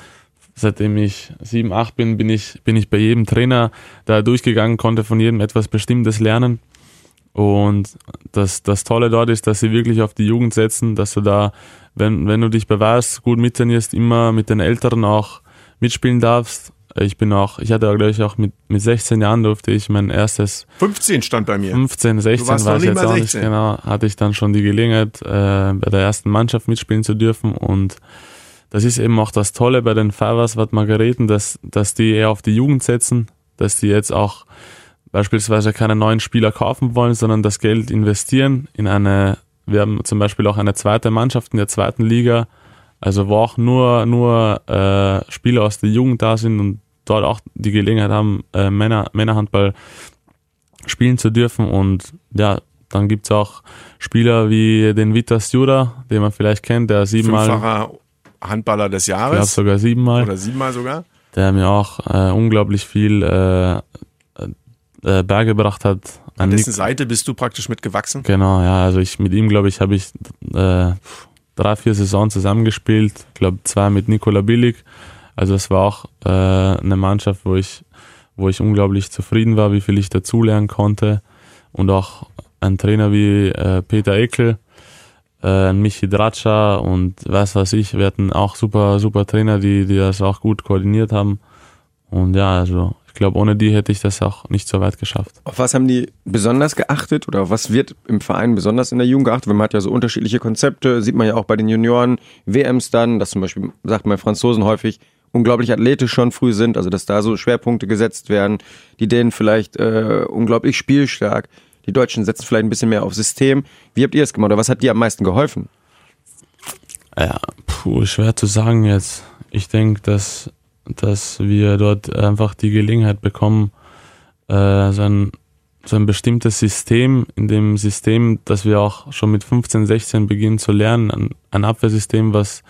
Speaker 5: seitdem ich sieben, acht bin, bin ich, bin ich bei jedem Trainer da durchgegangen, konnte von jedem etwas Bestimmtes lernen. Und das, das Tolle dort ist, dass sie wirklich auf die Jugend setzen, dass du da, wenn, wenn du dich beweist, gut mittrainierst, immer mit den Älteren auch mitspielen darfst. Ich bin auch, ich hatte glaube ich auch mit, mit 16 Jahren durfte ich mein erstes
Speaker 3: 15 stand bei mir.
Speaker 5: 15, 16
Speaker 3: warst
Speaker 5: war
Speaker 3: noch
Speaker 5: ich jetzt auch
Speaker 3: 16.
Speaker 5: nicht genau, hatte ich dann schon die Gelegenheit, äh, bei der ersten Mannschaft mitspielen zu dürfen und das ist eben auch das Tolle bei den Fivers Watt Margareten, dass, dass die eher auf die Jugend setzen, dass die jetzt auch beispielsweise keine neuen Spieler kaufen wollen, sondern das Geld investieren in eine, wir haben zum Beispiel auch eine zweite Mannschaft in der zweiten Liga, also wo auch nur, nur äh, Spieler aus der Jugend da sind und dort auch die Gelegenheit haben, äh, Männer, Männerhandball spielen zu dürfen. Und ja, dann gibt's auch Spieler wie den Vitas Jura, den man vielleicht kennt, der siebenmal,
Speaker 3: Fünffacher Handballer des
Speaker 5: ich glaube
Speaker 3: Jahres.
Speaker 5: sogar siebenmal,
Speaker 3: Oder siebenmal sogar.
Speaker 5: der mir auch äh, unglaublich viel äh, äh, beigebracht hat.
Speaker 3: An
Speaker 5: Nick-
Speaker 3: dessen Seite bist du praktisch mitgewachsen?
Speaker 5: Genau, ja, also ich mit ihm, glaube ich, habe ich äh, drei, vier Saisons zusammengespielt. Ich glaube, zwei mit Nikola Billig. Also es war auch äh, eine Mannschaft, wo ich, wo ich unglaublich zufrieden war, wie viel ich dazulernen konnte. Und auch ein Trainer wie äh, Peter Eckel, äh, Michi Dratscha und weiß was ich. Wir hatten auch super, super Trainer, die, die das auch gut koordiniert haben. Und ja, also ich glaube, ohne die hätte ich das auch nicht so weit geschafft.
Speaker 4: Auf was haben die besonders geachtet oder was wird im Verein besonders in der Jugend geachtet? Weil man hat ja so unterschiedliche Konzepte, sieht man ja auch bei den Junioren, WMs dann, dass zum Beispiel, sagt man Franzosen häufig, unglaublich athletisch schon früh sind, also dass da so Schwerpunkte gesetzt werden, die denen vielleicht äh, unglaublich spielstark. Die Deutschen setzen vielleicht ein bisschen mehr auf System. Wie habt ihr es gemacht oder was hat dir am meisten geholfen?
Speaker 5: Ja, puh, schwer zu sagen jetzt. Ich denke, dass, dass wir dort einfach die Gelegenheit bekommen, äh, so, ein, so ein bestimmtes System, in dem System, das wir auch schon mit 15, 16 beginnen zu lernen, ein, ein Abwehrsystem, was,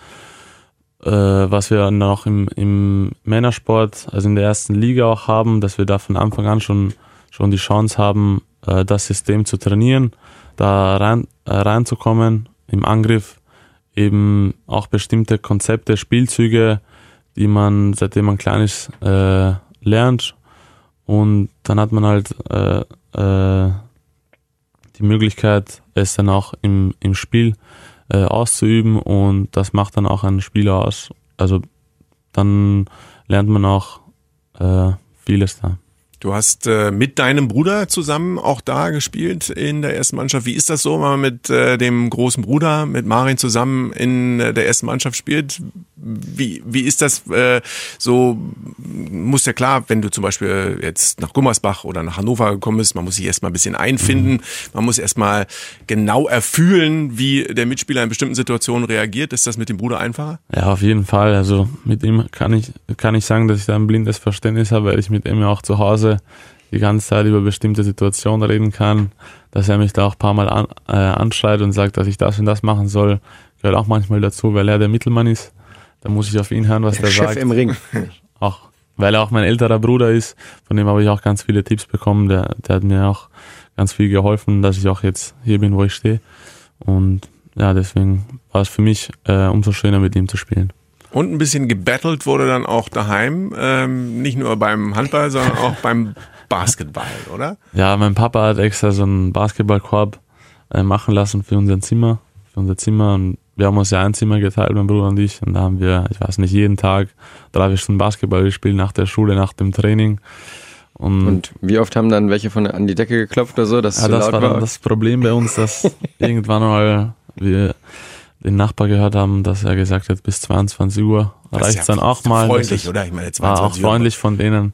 Speaker 5: äh, was wir auch im, im Männersport, also in der ersten Liga auch haben, dass wir da von Anfang an schon, schon die Chance haben, äh, das System zu trainieren, da rein, äh, reinzukommen im Angriff eben auch bestimmte Konzepte, Spielzüge, die man, seitdem man klein ist, äh, lernt. Und dann hat man halt äh, äh, die Möglichkeit, es dann auch im, im Spiel äh, auszuüben und das macht dann auch einen Spieler aus. Also dann lernt man auch vieles da.
Speaker 3: Du hast äh, mit deinem Bruder zusammen auch da gespielt in der ersten Mannschaft. Wie ist das so, wenn man mit äh, dem großen Bruder, mit Marin zusammen in äh, der ersten Mannschaft spielt? Wie, wie ist das äh, so? Muss ja klar, wenn du zum Beispiel jetzt nach Gummersbach oder nach Hannover gekommen bist, man muss sich erstmal ein bisschen einfinden. Man muss erstmal genau erfühlen, wie der Mitspieler in bestimmten Situationen reagiert. Ist das mit dem Bruder einfacher?
Speaker 5: Ja, auf jeden Fall. Also mit ihm kann ich, kann ich sagen, dass ich da ein blindes Verständnis habe, weil ich mit ihm ja auch zu Hause die ganze Zeit über bestimmte Situationen reden kann, dass er mich da auch ein paar Mal an, äh, anschreit und sagt, dass ich das und das machen soll, gehört auch manchmal dazu, weil er der Mittelmann ist. Da muss ich auf ihn hören, was der,
Speaker 4: Chef
Speaker 5: sagt.
Speaker 4: im Ring. *laughs*
Speaker 5: Auch weil er auch mein älterer Bruder ist, von dem habe ich auch ganz viele Tipps bekommen. Der, der hat mir auch ganz viel geholfen, dass ich auch jetzt hier bin, wo ich stehe. Und ja, deswegen war es für mich äh, umso schöner, mit ihm zu spielen.
Speaker 3: Und ein bisschen gebettelt wurde dann auch daheim, ähm, nicht nur beim Handball, sondern auch beim Basketball, oder?
Speaker 5: Ja, mein Papa hat extra so einen Basketballkorb äh, machen lassen für unser Zimmer, für unser Zimmer und wir haben uns ja ein Zimmer geteilt, mein Bruder und ich, und da haben wir, ich weiß nicht, jeden Tag drei vier Stunden Basketball gespielt nach der Schule, nach dem Training. Und,
Speaker 4: Und wie oft haben dann welche von an die Decke geklopft oder so, dass
Speaker 5: ja,
Speaker 4: zu
Speaker 5: das
Speaker 4: laut
Speaker 5: war
Speaker 4: war?
Speaker 5: dann das Problem bei uns, dass *laughs* irgendwann mal wir den Nachbar gehört haben, dass er gesagt hat, bis 22 Uhr
Speaker 3: Das ist
Speaker 5: reicht's dann auch mal.
Speaker 3: Freundlich, oder? Ich meine, jetzt
Speaker 5: war auch
Speaker 3: 22 Uhr.
Speaker 5: freundlich von denen.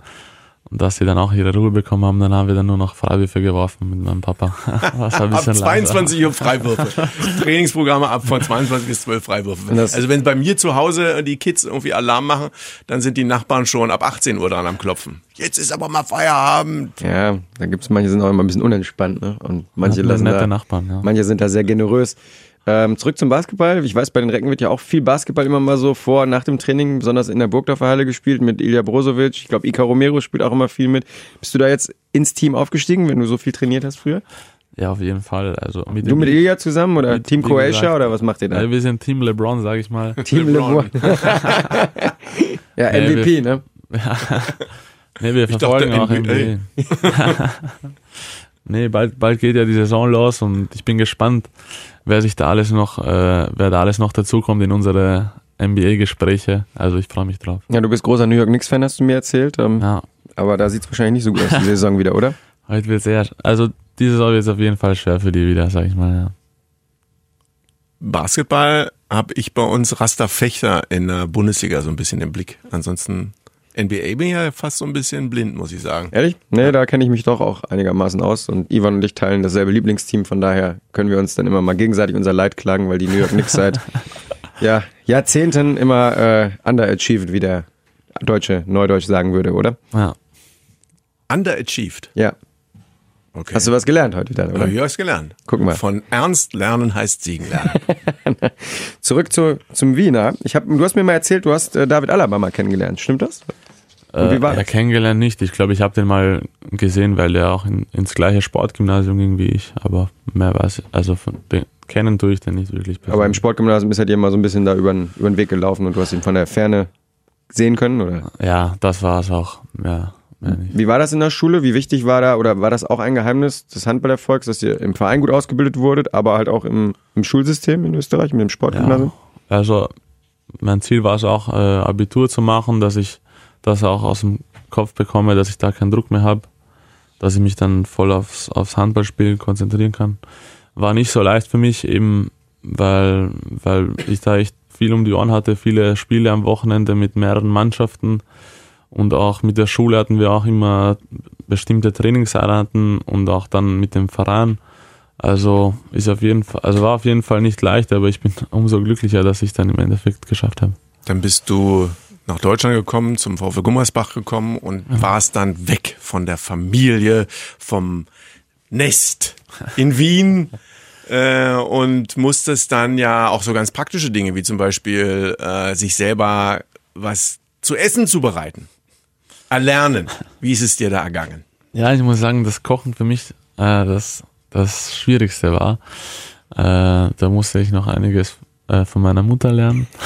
Speaker 5: Und dass sie dann auch ihre Ruhe bekommen haben, dann haben wir dann nur noch Freiwürfe geworfen mit meinem Papa. *laughs* Was ein
Speaker 3: Ab
Speaker 5: bisschen leiser.
Speaker 3: 22 Uhr Freiwürfe. Trainingsprogramme ab von 22 bis 12 Freiwürfe.
Speaker 4: das-
Speaker 3: Also wenn bei mir zu Hause die Kids irgendwie Alarm machen, dann sind die Nachbarn schon ab 18 Uhr dran am Klopfen. Jetzt ist aber mal Feierabend.
Speaker 4: Ja, da gibt's manche sind auch immer ein bisschen unentspannt, ne? Und manche
Speaker 5: Ja,
Speaker 4: lassen
Speaker 5: nette
Speaker 4: da,
Speaker 5: Nachbarn, ja.
Speaker 4: manche sind da sehr generös. Ähm, zurück zum Basketball. Ich weiß, bei den Recken wird ja auch viel Basketball immer mal so vor, nach dem Training, besonders in der Burgdorfer Halle gespielt mit Ilja Brozovic. Ich glaube, Ika Romero spielt auch immer viel mit. Bist du da jetzt ins Team aufgestiegen, wenn du so viel trainiert hast früher?
Speaker 5: Ja, auf jeden Fall. Also mit
Speaker 4: Du mit Ilja zusammen oder
Speaker 5: Mit-
Speaker 4: Team Croatia
Speaker 5: gesagt.
Speaker 4: oder was macht ihr da?
Speaker 5: Ja, wir sind Team LeBron, sag ich mal. *laughs*
Speaker 4: Team
Speaker 3: LeBron.
Speaker 4: LeBron. *laughs* ja,
Speaker 5: Nee,
Speaker 4: MVP,
Speaker 5: wir-
Speaker 4: ne? *laughs*
Speaker 5: Nee, wir
Speaker 3: dachte,
Speaker 5: verfolgen auch
Speaker 3: NBA.
Speaker 5: NBA. nee, bald, bald geht ja die Saison los und ich bin gespannt, wer sich da alles noch, äh, wer da alles noch dazukommt in unsere NBA-Gespräche. Also ich freue mich drauf.
Speaker 4: Ja, du bist großer New York Knicks-Fan, hast du mir erzählt. Ähm,
Speaker 5: Ja,
Speaker 4: Aber da sieht's wahrscheinlich nicht so gut aus, die *laughs* Saison wieder, oder?
Speaker 5: heute wird sehr, also diese Saison wird es auf jeden Fall schwer für die wieder, sag ich mal, ja.
Speaker 3: Basketball habe ich bei uns Rasta Fechter in der Bundesliga so ein bisschen im Blick. Ansonsten NBA bin ich ja fast so ein bisschen blind, muss ich sagen.
Speaker 4: Ehrlich? Nee, da kenne ich mich doch auch einigermaßen aus. Und Ivan und ich teilen dasselbe Lieblingsteam, von daher können wir uns dann immer mal gegenseitig unser Leid klagen, weil die New York Knicks seit *laughs* ja, Jahrzehnten immer äh, underachieved, wie der Deutsche Neudeutsch sagen würde, oder?
Speaker 5: Ja,
Speaker 3: Underachieved.
Speaker 4: Ja.
Speaker 3: Okay.
Speaker 4: Hast du was gelernt heute wieder, oder?
Speaker 3: ja, ja, ist gelernt.
Speaker 4: Guck mal.
Speaker 3: Von Ernst lernen heißt Siegen lernen. *laughs*
Speaker 4: Zurück zu, zum Wiener. Ich hab, du hast mir mal erzählt, du hast äh, David Alaba mal kennengelernt. Stimmt das? Und wie war
Speaker 5: äh, ja,
Speaker 4: das?
Speaker 5: kennengelernt nicht. Ich glaube, ich habe den mal gesehen, weil der auch in, ins gleiche Sportgymnasium ging wie ich. Aber mehr weiß ich. Also von den, kennen tue ich den nicht wirklich.
Speaker 4: Aber im
Speaker 5: persönlich.
Speaker 4: Sportgymnasium ist er dir mal so ein bisschen da über den, über den Weg gelaufen und du hast ihn von der Ferne sehen können, oder?
Speaker 5: Ja, das war es auch. Ja, mehr nicht.
Speaker 4: Wie war das in der Schule? Wie wichtig war da, oder war das auch ein Geheimnis des Handballerfolgs, dass ihr im Verein gut ausgebildet wurdet, aber halt auch im, im Schulsystem in Österreich, mit dem Sportgymnasium?
Speaker 5: Ja, also mein Ziel war es auch, äh, Abitur zu machen, dass ich das auch aus dem Kopf bekomme, dass ich da keinen Druck mehr habe, dass ich mich dann voll aufs, aufs Handballspiel konzentrieren kann. War nicht so leicht für mich, eben weil, weil ich da echt viel um die Ohren hatte, viele Spiele am Wochenende mit mehreren Mannschaften und auch mit der Schule hatten wir auch immer bestimmte Trainingseinheiten und auch dann mit dem Verein. Also ist auf jeden Fall, also war auf jeden Fall nicht leicht, aber ich bin *laughs* umso glücklicher, dass ich dann im Endeffekt geschafft habe.
Speaker 3: Dann bist du nach Deutschland gekommen, zum VfL Gummersbach gekommen und warst dann weg von der Familie, vom Nest in Wien *laughs* äh, und musstest dann ja auch so ganz praktische Dinge wie zum Beispiel äh, sich selber was zu essen zubereiten. Erlernen. Wie ist es dir da ergangen?
Speaker 5: Ja, ich muss sagen, das Kochen für mich äh, das, das Schwierigste war. Äh, da musste ich noch einiges äh, von meiner Mutter lernen. *laughs*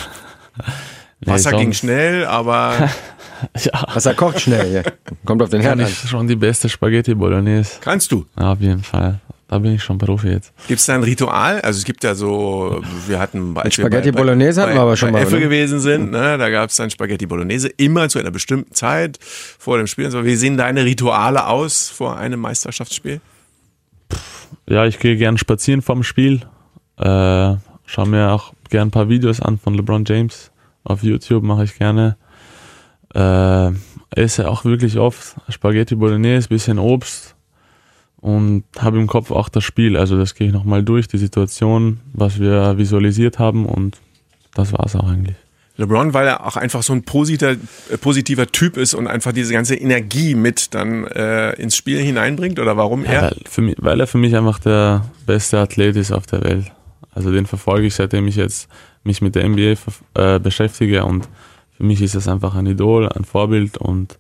Speaker 5: Nee,
Speaker 3: Wasser ging schnell, aber *laughs*
Speaker 5: Ja,
Speaker 4: Wasser kocht schnell hier. Kommt auf den Herd
Speaker 5: kann
Speaker 4: an.
Speaker 5: ich schon die beste Spaghetti Bolognese.
Speaker 3: kannst du.
Speaker 5: Ja, auf jeden Fall. Da bin ich schon Profi jetzt.
Speaker 3: Gibt es da ein Ritual? Also es gibt ja so, wir hatten als
Speaker 4: Spaghetti
Speaker 3: bei-
Speaker 4: Bolognese hatten
Speaker 3: bei,
Speaker 4: wir aber schon
Speaker 3: bei
Speaker 4: mal,
Speaker 3: Effe
Speaker 4: ne?
Speaker 3: gewesen sind, ne, da gab es dann Spaghetti Bolognese immer zu einer bestimmten Zeit vor dem Spiel. und So, wie sehen deine Rituale aus vor einem Meisterschaftsspiel?
Speaker 5: Ja, ich gehe gern spazieren vorm Spiel. Äh, schau mir auch gern ein paar Videos an von LeBron James. Auf YouTube mache ich gerne. Äh, esse auch wirklich oft Spaghetti Bolognese, bisschen Obst und habe im Kopf auch das Spiel. Also das gehe ich nochmal durch, die Situation, was wir visualisiert haben und das war's auch eigentlich.
Speaker 3: LeBron, weil er auch einfach so ein positiver, äh, positiver Typ ist und einfach diese ganze Energie mit dann äh, ins Spiel hineinbringt oder warum
Speaker 5: Ja,
Speaker 3: er?
Speaker 5: weil, mich, weil er für mich einfach der beste Athlet ist auf der Welt. Also den verfolge ich, seitdem ich jetzt mich mit der NBA äh, beschäftige und für mich ist das einfach ein Idol, ein Vorbild und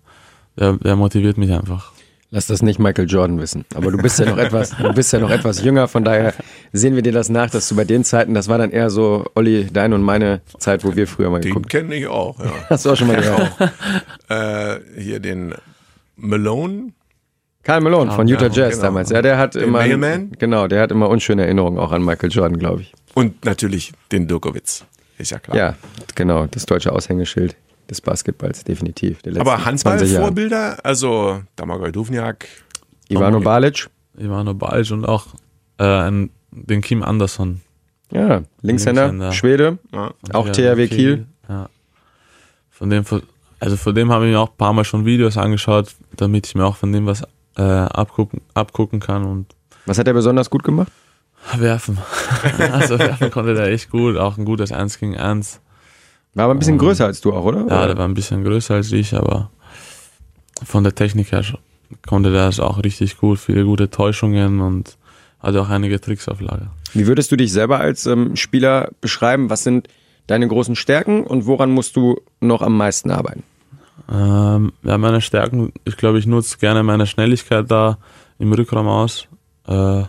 Speaker 5: der, der motiviert mich einfach.
Speaker 4: Lass das nicht Michael Jordan wissen. Aber du bist ja noch *laughs* etwas, du bist ja noch etwas jünger, von daher sehen wir dir das nach, dass du bei den Zeiten, das war dann eher so, Olli, deine und meine Zeit, wo wir früher mal
Speaker 3: Den
Speaker 4: geguckt
Speaker 3: kenne ich auch, ja. *laughs*
Speaker 4: Hast du auch schon mal gehört? *laughs*
Speaker 3: äh, hier den Malone,
Speaker 4: Karl Malone von Utah
Speaker 3: ja,
Speaker 4: Jazz
Speaker 3: genau.
Speaker 4: damals. Ja, der hat
Speaker 3: Den
Speaker 4: immer,
Speaker 3: Mailman?
Speaker 4: genau, der hat immer unschöne Erinnerungen auch an Michael Jordan, glaube ich.
Speaker 3: und natürlich den Dirkowitz. Ist ja klar.
Speaker 4: Ja, genau, das deutsche Aushängeschild des Basketballs, definitiv.
Speaker 3: Aber
Speaker 4: 20 Jahre.
Speaker 3: Handballvorbilder, also Damagoj Duvniak,
Speaker 4: Ivano Balic,
Speaker 5: Ivano Balic und auch äh, den Kim Anderson.
Speaker 4: ja, Linkshänder,
Speaker 5: Linkshänder.
Speaker 4: Schwede,
Speaker 3: ja,
Speaker 4: auch THW Kiel.
Speaker 5: Ja. Von dem, also von dem habe ich mir auch ein paar Mal schon Videos angeschaut, damit ich mir auch von dem was äh, abgucken, abgucken kann und
Speaker 4: Was hat er besonders gut gemacht?
Speaker 5: werfen. *laughs* also werfen konnte der echt gut, auch ein gutes 1 gegen 1.
Speaker 4: War aber ein bisschen größer als du auch, oder?
Speaker 5: Ja, der war ein bisschen größer als ich, aber von der Technik her konnte der es auch richtig gut, viele gute Täuschungen und hatte auch einige Tricks auf Lager.
Speaker 4: Wie würdest du dich selber als ähm, Spieler beschreiben? Was sind deine großen Stärken und woran musst du noch am meisten arbeiten?
Speaker 5: Ähm, ja, meine Stärken, ich glaube, ich nutze gerne meine Schnelligkeit da im Rückraum aus. Äh,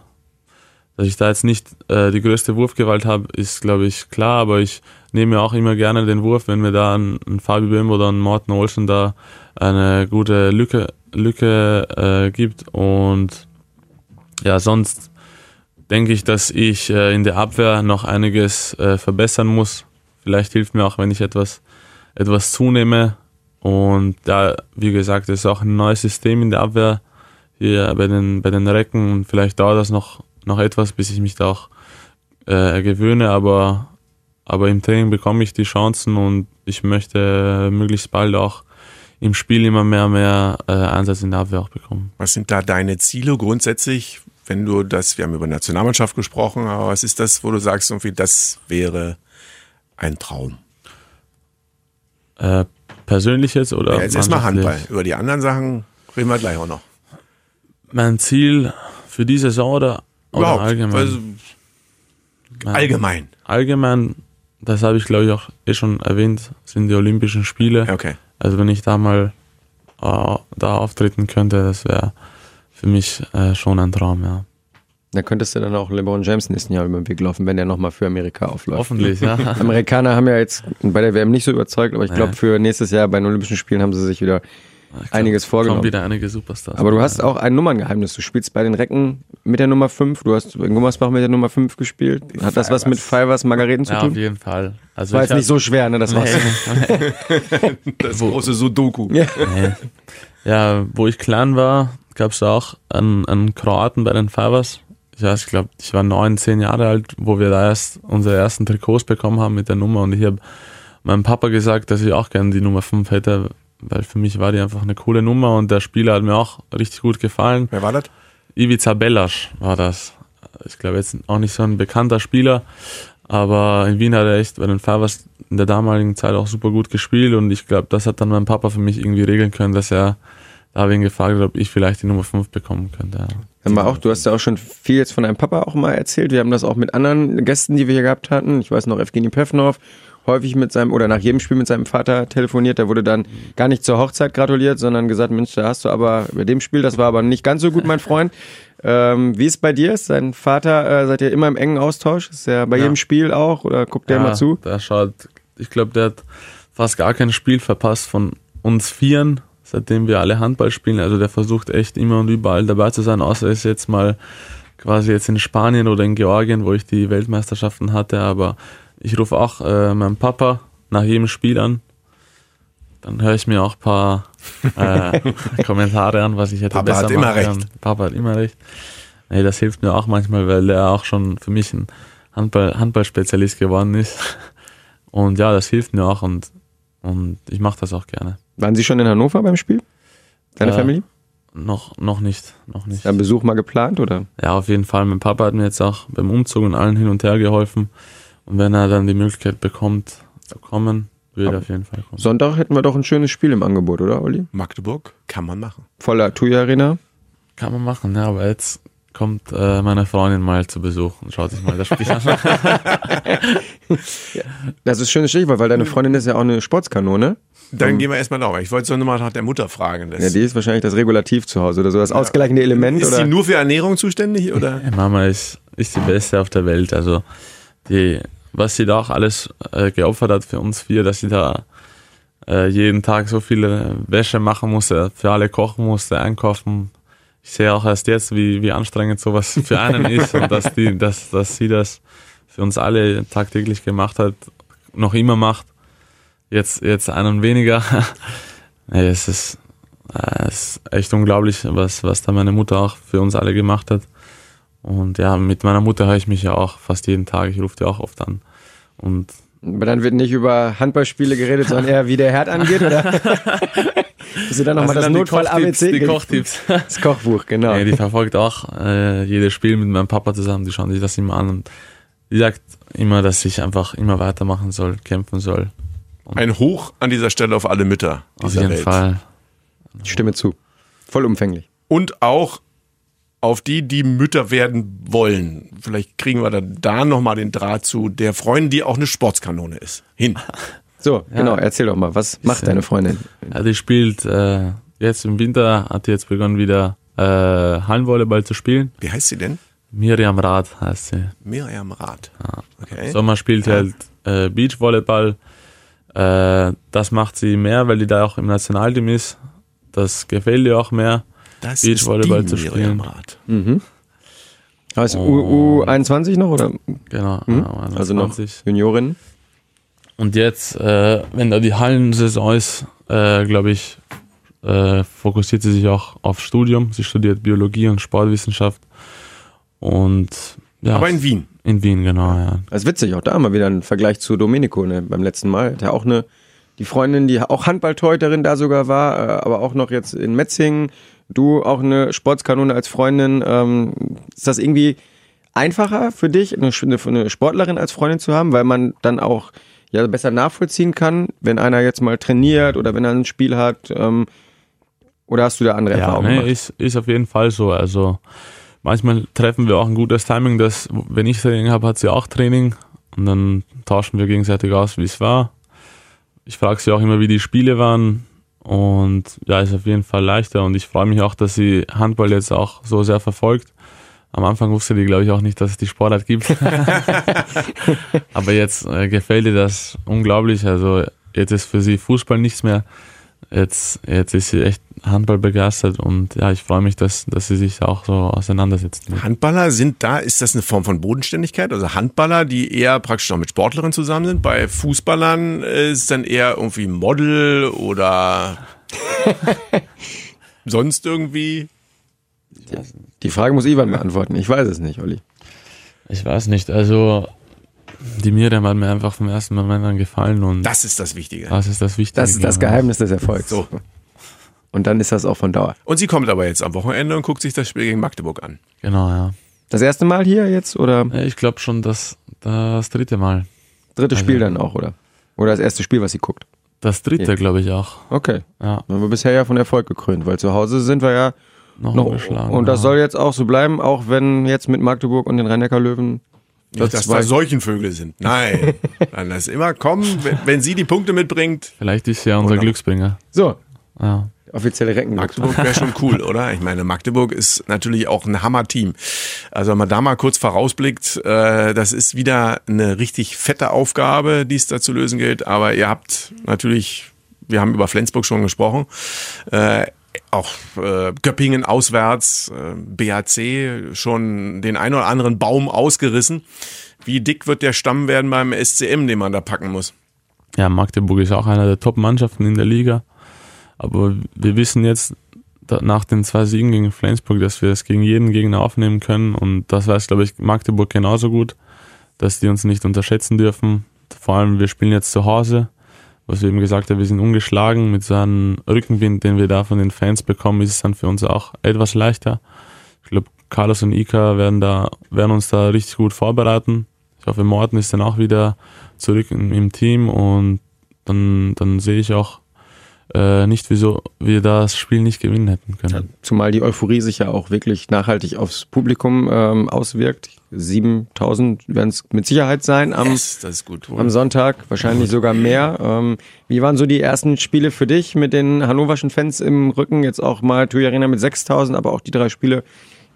Speaker 5: dass ich da jetzt nicht äh, die größte Wurfgewalt habe, ist, glaube ich, klar, aber ich nehme auch immer gerne den Wurf, wenn mir da ein, ein Fabi Böhm oder ein Morten Olsen da eine gute Lücke, Lücke äh, gibt. Und ja, sonst denke ich, dass ich äh, in der Abwehr noch einiges äh, verbessern muss. Vielleicht hilft mir auch, wenn ich etwas, etwas zunehme. Und da, wie gesagt, ist auch ein neues System in der Abwehr hier bei den, bei den Recken. Und vielleicht dauert das noch, noch etwas, bis ich mich da auch äh, gewöhne. Aber, aber im Training bekomme ich die Chancen und ich möchte möglichst bald auch im Spiel immer mehr, mehr äh, Einsatz in der Abwehr auch bekommen.
Speaker 3: Was sind da deine Ziele grundsätzlich, wenn du das, wir haben über Nationalmannschaft gesprochen, aber was ist das, wo du sagst, irgendwie, das wäre ein Traum?
Speaker 5: Äh, persönlich jetzt oder?
Speaker 3: Ja, jetzt erstmal? Handball. Über die anderen Sachen reden wir gleich auch noch.
Speaker 5: Mein Ziel für die Saison oder, oder allgemein?
Speaker 3: Also,
Speaker 5: Mein-
Speaker 3: allgemein.
Speaker 5: Allgemein, das habe ich glaube ich auch eh schon erwähnt, sind die Olympischen Spiele.
Speaker 3: Okay.
Speaker 5: Also wenn ich da mal äh, da auftreten könnte, das wäre für mich äh, schon ein Traum, ja.
Speaker 4: Da könntest du dann auch LeBron James nächsten Jahr über den Weg laufen, wenn der nochmal für Amerika aufläuft.
Speaker 5: Hoffentlich, ja. *laughs*
Speaker 4: Amerikaner haben ja jetzt bei der WM nicht so überzeugt, aber ich glaube, für nächstes Jahr bei den Olympischen Spielen haben sie sich wieder
Speaker 5: glaub,
Speaker 4: einiges vorgenommen.
Speaker 5: Kommen wieder einige Superstars.
Speaker 4: Aber du hast auch ein Nummerngeheimnis. Du spielst bei den Recken mit der Nummer 5. Du hast in Gummersbach mit der Nummer 5 gespielt. Hat das was mit Fivers Margareten zu
Speaker 5: ja, auf
Speaker 4: tun?
Speaker 5: jeden Fall. Also
Speaker 4: War
Speaker 5: ich
Speaker 4: jetzt nicht so schwer, ne? Das war's.
Speaker 5: Nee, *laughs*
Speaker 3: Das große Sudoku.
Speaker 4: Ja.
Speaker 5: nee. Ja, wo ich klein war, gab es auch einen, einen Kroaten bei den Fivers. Ich weiß, ich glaube, ich war neun, zehn Jahre alt, wo wir da erst unsere ersten Trikots bekommen haben mit der Nummer und ich habe meinem Papa gesagt, dass ich auch gerne die Nummer 5 hätte, weil für mich war die einfach eine coole Nummer und der Spieler hat mir auch richtig gut gefallen.
Speaker 3: Wer war das?
Speaker 5: Ivica Bellasch war das. Ich glaube jetzt auch nicht so ein bekannter Spieler, aber in Wien hat er echt bei den Fivers in der damaligen Zeit auch super gut gespielt und ich glaube, das hat dann mein Papa für mich irgendwie regeln können, dass er da ihn gefragt, ob ich vielleicht die Nummer 5 bekommen könnte. Ja.
Speaker 4: Auch, du hast ja auch schon viel jetzt von deinem Papa auch mal erzählt. Wir haben das auch mit anderen Gästen, die wir hier gehabt hatten. Ich weiß noch, Evgeny Pevnov, häufig mit seinem, oder nach jedem Spiel mit seinem Vater telefoniert. Der wurde dann gar nicht zur Hochzeit gratuliert, sondern gesagt, Mensch, da hast du aber bei dem Spiel, das war aber nicht ganz so gut, mein Freund. Ähm, wie ist es bei dir? Ist dein Vater, äh, seid ihr immer im engen Austausch? Ist er bei
Speaker 5: Ja.
Speaker 4: jedem Spiel auch oder guckt der
Speaker 5: ja,
Speaker 4: immer zu?
Speaker 5: Der schaut, ich glaube, der hat fast gar kein Spiel verpasst von uns Vieren, seitdem wir alle Handball spielen. Also der versucht echt immer und überall dabei zu sein, außer ist jetzt mal quasi jetzt in Spanien oder in Georgien, wo ich die Weltmeisterschaften hatte. Aber ich rufe auch äh, meinen Papa nach jedem Spiel an. Dann höre ich mir auch ein paar *laughs* äh, Kommentare an, was ich hätte
Speaker 3: Papa
Speaker 5: besser
Speaker 3: hat immer
Speaker 5: machen
Speaker 3: recht.
Speaker 5: Papa hat immer recht. Nee, das hilft mir auch manchmal, weil der auch schon für mich ein Handball, Handballspezialist geworden ist. *laughs* Und ja, das hilft mir auch und, und ich mache das auch gerne.
Speaker 4: Waren Sie schon in Hannover beim Spiel? Deine
Speaker 5: Ja.
Speaker 4: Family?
Speaker 5: Noch, noch nicht, noch nicht.
Speaker 4: Ein Besuch mal geplant oder?
Speaker 5: Ja, auf jeden Fall. Mein Papa hat mir jetzt auch beim Umzug und allen hin und her geholfen. Und wenn er dann die Möglichkeit bekommt zu kommen, wird er auf jeden Fall kommen.
Speaker 4: Sonntag hätten wir doch ein schönes Spiel im Angebot, oder, Olli?
Speaker 3: Magdeburg kann man machen.
Speaker 4: Voller TUI Arena.
Speaker 5: Kann man machen, ja, aber jetzt kommt äh, meine Freundin mal zu Besuch und schaut sich mal das Spiel an. *laughs* *laughs*
Speaker 4: Das ist ein schönes Stichwort, weil deine Freundin ist ja auch eine Sportskanone.
Speaker 3: Dann gehen wir erstmal drauf. Ich wollte so nur mal nach der Mutter fragen. Das
Speaker 4: Ja, die ist wahrscheinlich das Regulativ zu Hause oder so, das ausgleichende Element.
Speaker 3: ist
Speaker 4: oder?
Speaker 3: sie nur für Ernährung zuständig? Oder?
Speaker 5: Mama ist, ist die Beste auf der Welt. Also die, was sie da auch alles äh, geopfert hat für uns vier, dass sie da äh, jeden Tag so viele Wäsche machen musste, für alle kochen musste, einkaufen. Ich sehe auch erst jetzt, wie, wie anstrengend sowas *laughs* für einen ist und dass, die, dass, dass sie das für uns alle tagtäglich gemacht hat, noch immer macht. Jetzt, jetzt einen weniger. *laughs* es ist, äh, es ist echt unglaublich, was, was da meine Mutter auch für uns alle gemacht hat. Und ja, mit meiner Mutter höre ich mich ja auch fast jeden Tag. Ich rufe die auch oft an. Und
Speaker 4: Aber dann wird nicht über Handballspiele geredet, sondern eher wie der Herd angeht, oder? *laughs* Dass ihr dann nochmal das,
Speaker 5: dann die Kochtipps,
Speaker 4: ABC
Speaker 5: die Kochtipps. *laughs*
Speaker 4: Das Kochbuch, genau.
Speaker 5: Nee, die verfolgt auch äh, jedes Spiel mit meinem Papa zusammen. Die schauen sich das immer an. Und die sagt immer, dass ich einfach immer weitermachen soll, kämpfen soll.
Speaker 3: Ein Hoch an dieser Stelle auf alle Mütter
Speaker 5: Auf
Speaker 3: dieser
Speaker 5: jeden
Speaker 3: Welt.
Speaker 5: Fall.
Speaker 4: Ich stimme zu. Vollumfänglich.
Speaker 3: Und auch auf die, die Mütter werden wollen. Vielleicht kriegen wir dann da nochmal den Draht zu der Freundin, die auch eine Sportskanone ist. Hin. *laughs*
Speaker 4: So, genau, erzähl doch mal, was macht
Speaker 5: ja-
Speaker 4: deine Freundin?
Speaker 5: Ja, die spielt äh, jetzt im Winter, hat die jetzt begonnen wieder äh, Hallenvolleyball zu spielen.
Speaker 3: Wie heißt sie denn?
Speaker 5: Miriam Rath heißt sie.
Speaker 3: Miriam Rath. Okay.
Speaker 5: Sommer spielt halt äh, Beachvolleyball. Äh, das macht sie mehr, weil die da auch im Nationalteam ist. Das gefällt ihr auch mehr.
Speaker 3: Das
Speaker 5: Beachvolleyball
Speaker 3: ist
Speaker 5: zu
Speaker 3: die
Speaker 5: spielen.
Speaker 3: Miriam Rath.
Speaker 4: Heißt U, U21 noch oder?
Speaker 5: Genau.
Speaker 4: Hm?
Speaker 5: ja,
Speaker 4: Also noch
Speaker 5: 21.
Speaker 4: Juniorin?
Speaker 5: Und jetzt, äh, wenn da die Hallensaison ist, äh, glaube ich, äh, fokussiert sie sich auch auf Studium. Sie studiert Biologie und Sportwissenschaft. Und ja,
Speaker 3: Aber in Wien.
Speaker 5: in Wien, genau, ja.
Speaker 4: Das ist witzig, auch da mal wieder ein Vergleich zu Domenico, ne? Beim letzten Mal hat er auch eine, die Freundin, die auch Handballtorhüterin da sogar war, äh, aber auch noch jetzt in Metzingen. Du auch eine Sportskanone als Freundin. Ähm, ist das irgendwie einfacher für dich, eine, eine, eine Sportlerin als Freundin zu haben, weil man dann auch ja besser nachvollziehen kann, wenn einer jetzt mal trainiert oder wenn er ein Spiel hat? Ähm, oder hast du da andere
Speaker 5: Ja,
Speaker 4: Erfahrungen
Speaker 5: nee,
Speaker 4: gemacht?
Speaker 5: ist, ist auf jeden Fall so. Also manchmal treffen wir auch ein gutes Timing, dass wenn ich Training habe, hat sie auch Training und dann tauschen wir gegenseitig aus, wie es war. Ich frage sie auch immer, wie die Spiele waren Und ja, ist auf jeden Fall leichter und ich freue mich auch, dass sie Handball jetzt auch so sehr verfolgt. Am Anfang wusste die, glaube ich, auch nicht, dass es die Sportart gibt. *laughs* Aber jetzt äh, gefällt ihr das unglaublich. Also jetzt ist für sie Fußball nichts mehr. Jetzt, jetzt ist sie echt Handball begeistert und ja, ich freue mich, dass, dass sie sich auch so auseinandersetzt. mit.
Speaker 3: Handballer sind da, ist das eine Form von Bodenständigkeit? Also Handballer, die eher praktisch auch mit Sportlerinnen zusammen sind. Bei Fußballern äh, ist es dann eher irgendwie Model oder *laughs* sonst irgendwie.
Speaker 4: Die Frage muss Ivan beantworten. Ich weiß es nicht, Olli.
Speaker 5: Ich weiß nicht, also die Miriam hat mir einfach vom ersten Moment an gefallen und das,
Speaker 3: Das ist das Wichtige.
Speaker 5: ist das Wichtige.
Speaker 4: Das ist das
Speaker 5: genau.
Speaker 4: Geheimnis des Erfolgs.
Speaker 3: So.
Speaker 4: Und dann ist das auch von Dauer.
Speaker 3: Und sie kommt aber jetzt am Wochenende und guckt sich das Spiel gegen Magdeburg an.
Speaker 5: Genau, ja.
Speaker 4: Das erste Mal hier jetzt oder
Speaker 5: Ja, Ich glaube schon das, das dritte Mal.
Speaker 4: dritte Spiel dann auch, oder? Oder das erste Spiel, was sie guckt?
Speaker 5: Das dritte,
Speaker 4: Ja.
Speaker 5: glaube ich auch.
Speaker 4: Okay.
Speaker 5: Ja,
Speaker 4: Dann haben wir bisher ja von Erfolg gekrönt, weil zu Hause sind wir ja
Speaker 5: noch,
Speaker 4: noch.
Speaker 5: ungeschlagen.
Speaker 4: Und das
Speaker 5: ja.
Speaker 4: soll jetzt auch so bleiben, auch wenn jetzt mit Magdeburg und den Rhein-Neckar-Löwen
Speaker 3: Nicht, dass da Seuchenvögel sind. Nein. *laughs* Dann ist immer kommen, wenn, wenn sie die Punkte mitbringt.
Speaker 5: Vielleicht ist sie ja unser
Speaker 3: Oder?
Speaker 5: Glücksbringer.
Speaker 4: So,
Speaker 5: Ja.
Speaker 4: Offizielle Recken.
Speaker 3: Magdeburg wäre schon cool, oder? Ich meine, Magdeburg ist natürlich auch ein Hammer-Team. Also wenn man da mal kurz vorausblickt, äh, das ist wieder eine richtig fette Aufgabe, die es da zu lösen gilt. Aber ihr habt natürlich, wir haben über Flensburg schon gesprochen, äh, auch äh, Göppingen auswärts, äh, BHC schon den einen oder anderen Baum ausgerissen. Wie dick wird der Stamm werden beim SCM, den man da packen muss?
Speaker 5: ja, Magdeburg ist auch einer der Top-Mannschaften in der Liga. Aber wir wissen jetzt nach den zwei Siegen gegen Flensburg, dass wir es gegen jeden Gegner aufnehmen können. Und das weiß, glaube ich, Magdeburg genauso gut, dass die uns nicht unterschätzen dürfen. Vor allem, wir spielen jetzt zu Hause. Was wir eben gesagt haben, wir sind ungeschlagen. Mit so einem Rückenwind, den wir da von den Fans bekommen, ist es dann für uns auch etwas leichter. Ich glaube, Carlos und Ika werden, da, werden uns da richtig gut vorbereiten. Ich hoffe, Morten ist dann auch wieder zurück im Team und dann, dann sehe ich auch äh, nicht, wieso wir das Spiel nicht gewinnen hätten können.
Speaker 4: Zumal die Euphorie sich ja auch wirklich nachhaltig aufs Publikum ähm, auswirkt. 7000 werden es mit Sicherheit sein am,
Speaker 3: Yes, das ist gut.
Speaker 4: am Sonntag, wahrscheinlich sogar mehr. Ähm, wie waren so die ersten Spiele für dich mit den hannoverschen Fans im Rücken? Jetzt auch mal TUI Arena mit 6000, aber auch die drei Spiele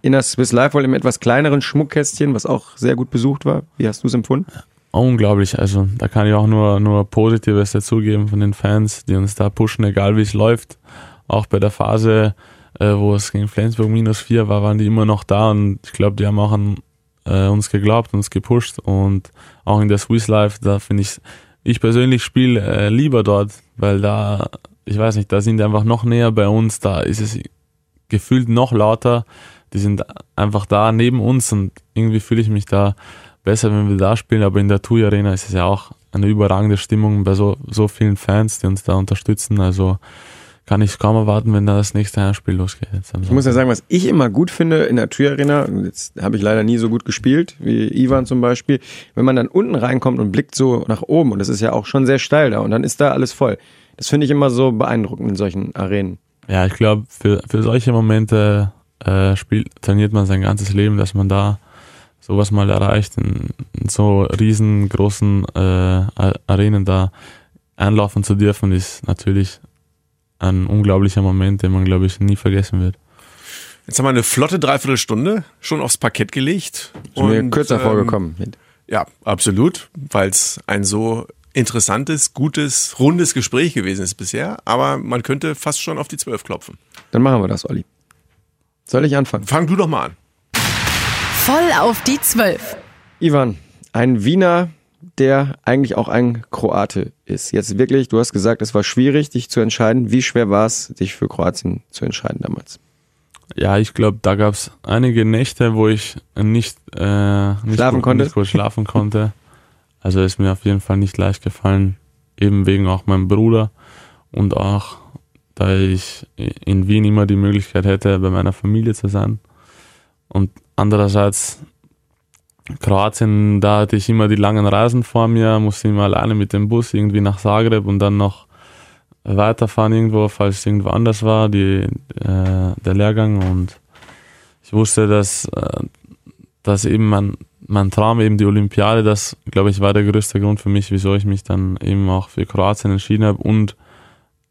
Speaker 4: in der Swiss Life World im etwas kleineren Schmuckkästchen, was auch sehr gut besucht war. Wie hast du es empfunden?
Speaker 5: Unglaublich, also da kann ich auch nur, nur Positives dazugeben von den Fans, die uns da pushen, egal wie es läuft. Auch bei der Phase, äh, wo es gegen Flensburg minus vier war, waren die immer noch da und ich glaube, die haben auch an äh, uns geglaubt, uns gepusht und auch in der Swiss Life, da finde ich, ich persönlich spiele äh, lieber dort, weil da, ich weiß nicht, da sind die einfach noch näher bei uns, da ist es gefühlt noch lauter, die sind einfach da neben uns und irgendwie fühle ich mich da besser, wenn wir da spielen, aber in der TUI Arena ist es ja auch eine überragende Stimmung bei so, so vielen Fans, die uns da unterstützen, also kann ich kaum erwarten, wenn da das nächste Heimspiel losgeht.
Speaker 4: Ich muss ja sagen, was ich immer gut finde in der TUI Arena, jetzt habe ich leider nie so gut gespielt, wie Ivan zum Beispiel, wenn man dann unten reinkommt und blickt so nach oben, und das ist ja auch schon sehr steil da, und dann ist da alles voll. Das finde ich immer so beeindruckend in solchen Arenen.
Speaker 5: Ja, ich glaube, für, für solche Momente äh, spielt, trainiert man sein ganzes Leben, dass man da sowas mal erreicht, in, in so riesengroßen äh, Arenen da einlaufen zu dürfen, ist natürlich ein unglaublicher Moment, den man, glaube ich, nie vergessen wird.
Speaker 3: Jetzt haben wir eine flotte Dreiviertelstunde schon aufs Parkett gelegt.
Speaker 4: Ist mir
Speaker 3: Und,
Speaker 4: kürzer
Speaker 3: ähm,
Speaker 4: vorgekommen.
Speaker 3: Ja, absolut, weil es ein so interessantes, gutes, rundes Gespräch gewesen ist bisher. Aber man könnte fast schon auf die Zwölf klopfen.
Speaker 4: Dann machen wir das, Olli. Soll ich anfangen?
Speaker 3: Fang du doch mal an.
Speaker 1: Voll auf die Zwölf.
Speaker 4: Ivan, ein Wiener, der eigentlich auch ein Kroate ist. Jetzt wirklich, du hast gesagt, es war schwierig, dich zu entscheiden. Wie schwer war es, dich für Kroatien zu entscheiden damals?
Speaker 5: Ja, ich glaube, da gab es einige Nächte, wo ich nicht, äh, nicht
Speaker 4: Schlafen
Speaker 5: gut,
Speaker 4: konntest?
Speaker 5: nicht gut schlafen konnte. Also ist mir auf jeden Fall nicht leicht gefallen, eben wegen auch meinem Bruder und auch, da ich in Wien immer die Möglichkeit hätte, bei meiner Familie zu sein. Und andererseits Kroatien, da hatte ich immer die langen Reisen vor mir, musste immer alleine mit dem Bus irgendwie nach Zagreb und dann noch weiterfahren irgendwo, falls es irgendwo anders war, die, äh, der Lehrgang. Und ich wusste, dass, äh, dass eben mein, mein Traum, eben die Olympiade, das, glaube ich, war der größte Grund für mich, wieso ich mich dann eben auch für Kroatien entschieden habe. Und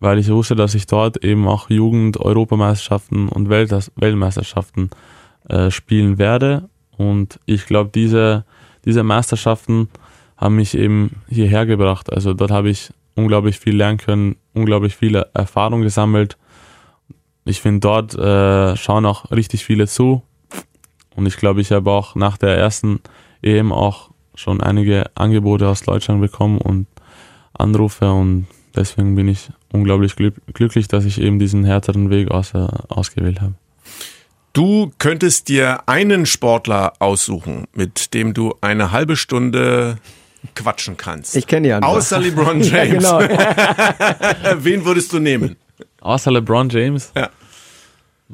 Speaker 5: weil ich wusste, dass ich dort eben auch Jugend-Europameisterschaften und Welt Weltmeisterschaften äh, spielen werde. Und ich glaube, diese, diese Meisterschaften haben mich eben hierher gebracht. Also dort habe ich unglaublich viel lernen können, unglaublich viele Erfahrungen gesammelt. Ich finde, dort äh, schauen auch richtig viele zu. Und ich glaube, ich habe auch nach der ersten EM auch schon einige Angebote aus Deutschland bekommen und Anrufe und deswegen bin ich unglaublich glücklich, dass ich eben diesen härteren Weg aus, äh, ausgewählt habe.
Speaker 3: Du könntest dir einen Sportler aussuchen, mit dem du eine halbe Stunde quatschen kannst.
Speaker 4: Ich kenne Antwort.
Speaker 3: Außer *laughs* LeBron James. ja, genau. *laughs* Wen würdest du nehmen?
Speaker 5: Außer LeBron James?
Speaker 3: Ja.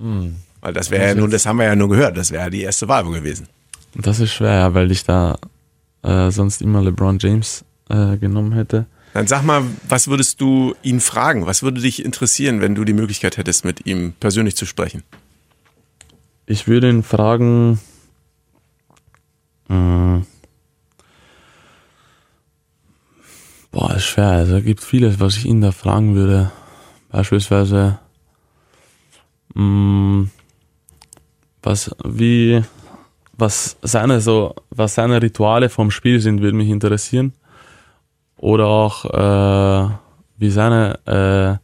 Speaker 3: Hm. Weil das wäre ja nun, das haben wir ja nur gehört, das wäre die erste Wahl gewesen.
Speaker 5: Das ist schwer, ja, weil ich da äh, sonst immer LeBron James äh, genommen hätte.
Speaker 3: Dann sag mal, was würdest du ihn fragen? Was würde dich interessieren, wenn du die Möglichkeit hättest, mit ihm persönlich zu sprechen?
Speaker 5: Ich würde ihn fragen, äh, boah, ist schwer. Also, es gibt vieles, was ich ihn da fragen würde. Beispielsweise, mh, mm, was, wie, was seine so, was seine Rituale vom Spiel sind, würde mich interessieren. Oder auch äh, wie seine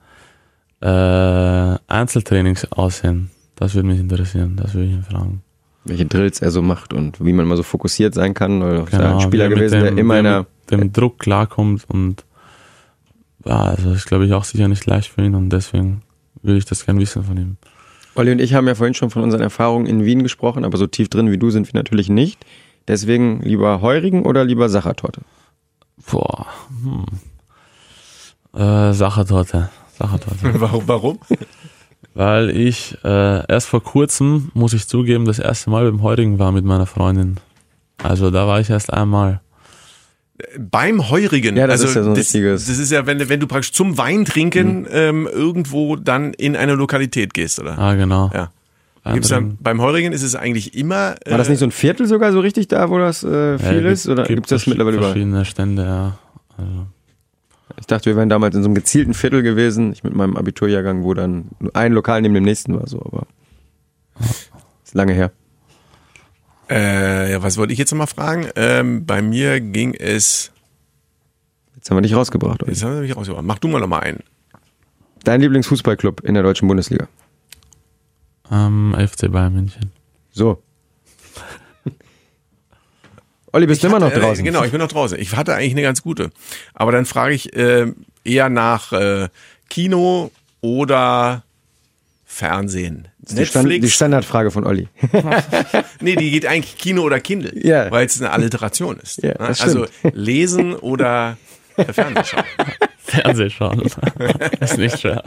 Speaker 5: äh, äh, Einzeltrainings aussehen. Das würde mich interessieren, das würde ich ihn fragen.
Speaker 4: Welche Drills er so macht und wie man mal so fokussiert sein kann. Oder genau, ein Spieler gewesen, dem, der immer in
Speaker 5: der dem Druck klarkommt und ja, also ist glaube ich auch sicher nicht leicht für ihn und deswegen würde ich das gerne wissen von ihm.
Speaker 4: Olli und ich haben ja vorhin schon von unseren Erfahrungen in Wien gesprochen, aber so tief drin wie du sind wir natürlich nicht. Deswegen lieber Heurigen oder lieber Sachertorte?
Speaker 5: Boah, hm. Äh, Sachertorte. Sachertorte. *laughs*
Speaker 3: warum? warum?
Speaker 5: Weil ich äh, erst vor kurzem, muss ich zugeben, das erste Mal beim Heurigen war mit meiner Freundin. Also da war ich erst einmal
Speaker 3: beim Heurigen.
Speaker 4: Ja, das
Speaker 3: also
Speaker 4: ist ja so ein
Speaker 3: das,
Speaker 4: richtiges.
Speaker 3: Das ist ja, wenn, wenn du praktisch zum Weintrinken mhm. ähm, irgendwo dann in eine Lokalität gehst, oder?
Speaker 5: Ah, genau.
Speaker 3: Ja. Gibt's da, beim Heurigen ist es eigentlich immer.
Speaker 4: Äh, War das nicht so ein Viertel sogar so richtig da, wo das äh, viel ja, ist? Oder gibt es das mittlerweile
Speaker 5: überall? Verschiedene Stände, ja. Also.
Speaker 4: Ich dachte, wir wären damals in so einem gezielten Viertel gewesen. Ich mit meinem Abiturjahrgang, wo dann ein Lokal neben dem nächsten war, so, aber. Ist lange her.
Speaker 3: Äh, ja, was wollte ich jetzt nochmal fragen? Ähm, bei mir ging es.
Speaker 4: Jetzt haben wir dich rausgebracht.
Speaker 3: Oder? Jetzt haben wir mich rausgebracht. Mach du mal nochmal einen.
Speaker 4: Dein Lieblingsfußballclub in der deutschen Bundesliga?
Speaker 5: Ähm, FC Bayern München.
Speaker 4: So. Olli, bist du immer noch draußen?
Speaker 3: Äh, genau, ich bin noch draußen. Ich hatte eigentlich eine ganz gute. Aber dann frage ich äh, eher nach äh, Kino oder Fernsehen.
Speaker 4: Die, Stand, die, Standardfrage von Olli. *laughs*
Speaker 3: nee, die geht eigentlich Kino oder Kindle,
Speaker 4: ja.
Speaker 3: weil es eine Alliteration ist.
Speaker 4: Ja,
Speaker 3: also lesen oder Fernsehschauen. *laughs*
Speaker 5: Fernsehschauen. *laughs* ist nicht schwer.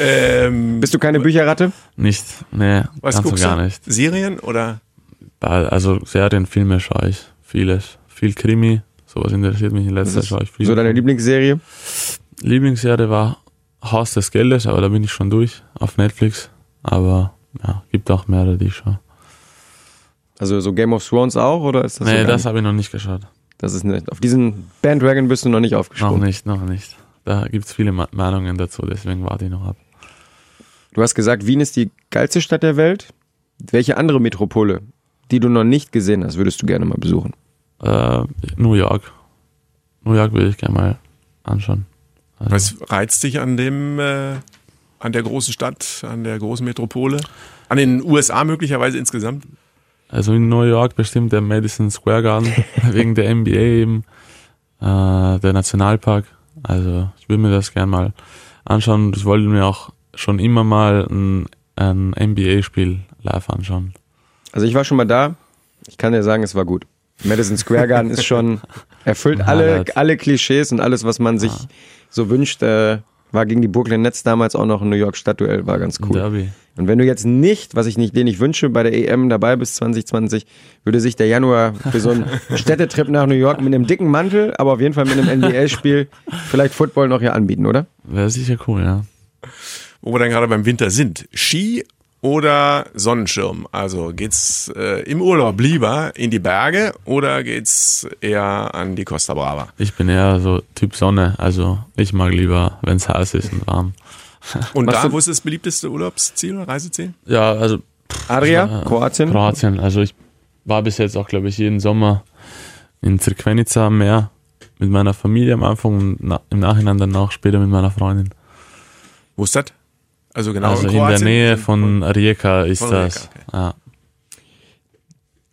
Speaker 4: Ähm, Bist du keine Bücherratte?
Speaker 5: Nicht, nee,
Speaker 3: was
Speaker 5: ganz
Speaker 3: guckst
Speaker 5: gar
Speaker 3: du?
Speaker 5: nicht.
Speaker 3: Serien oder?
Speaker 5: Also Serien, Filme schaue ich vieles. Viel Krimi, sowas interessiert mich in letzter Zeit schaue ich viel.
Speaker 4: So deine Lieblingsserie?
Speaker 5: Lieblingsserie war Haus des Geldes, aber da bin ich schon durch auf Netflix. Aber ja, gibt auch mehrere, die ich schaue.
Speaker 4: Also so Game of Thrones auch oder ist das
Speaker 5: Nee,
Speaker 4: so
Speaker 5: das habe ich noch nicht geschaut.
Speaker 4: Das ist nicht. Auf diesen Bandwagon bist du noch nicht aufgesprungen.
Speaker 5: Noch nicht, noch nicht. Da gibt es viele Meinungen dazu, deswegen warte ich noch ab.
Speaker 4: Du hast gesagt, Wien ist die geilste Stadt der Welt. Welche andere Metropole, die du noch nicht gesehen hast, würdest du gerne mal besuchen?
Speaker 5: Äh, New York. New York würde ich gerne mal anschauen.
Speaker 3: Also Was reizt dich an dem, äh, an der großen Stadt, an der großen Metropole? An den USA möglicherweise insgesamt?
Speaker 5: Also in New York bestimmt der Madison Square Garden, *laughs* wegen der NBA eben, äh, der Nationalpark. Also ich würde mir das gerne mal anschauen. Ich wollte mir auch schon immer mal ein, ein NBA-Spiel live anschauen.
Speaker 4: Also ich war schon mal da. Ich kann dir sagen, es war gut. Madison Square Garden ist schon, *laughs* erfüllt alle, alle Klischees und alles, was man sich ja so wünscht, äh, war gegen die Brooklyn Nets damals auch noch ein New York Stadtduell, war ganz cool.
Speaker 5: Derby.
Speaker 4: Und wenn du jetzt nicht, was ich nicht, den ich wünsche, bei der EM dabei bist 2020, würde sich der Januar für so einen *laughs* Städtetrip nach New York mit einem dicken Mantel, aber auf jeden Fall mit einem NBA-Spiel, vielleicht Football noch hier anbieten, oder?
Speaker 5: Wäre sicher cool, ja.
Speaker 3: Wo wir dann gerade beim Winter sind. Ski oder Sonnenschirm? Also geht's äh, im Urlaub lieber in die Berge oder geht's eher an die Costa Brava?
Speaker 5: Ich bin eher so Typ Sonne, also ich mag lieber, wenn es heiß ist und warm. *laughs*
Speaker 3: Und
Speaker 4: Was
Speaker 3: da,
Speaker 4: du-
Speaker 3: wo ist das beliebteste Urlaubsziel, Reiseziel?
Speaker 5: Ja, also
Speaker 4: Adria,
Speaker 5: äh,
Speaker 4: Kroatien.
Speaker 5: Kroatien. Also ich war bis jetzt auch, glaube ich, jeden Sommer in Zrkvenica am Meer mit meiner Familie am Anfang und na, im Nachhinein dann auch später mit meiner Freundin.
Speaker 3: Wo ist das? Also genau
Speaker 5: also
Speaker 3: in
Speaker 5: in der? Nähe von Rijeka ist
Speaker 3: Von
Speaker 5: das.
Speaker 3: Rijeka,
Speaker 5: Ja.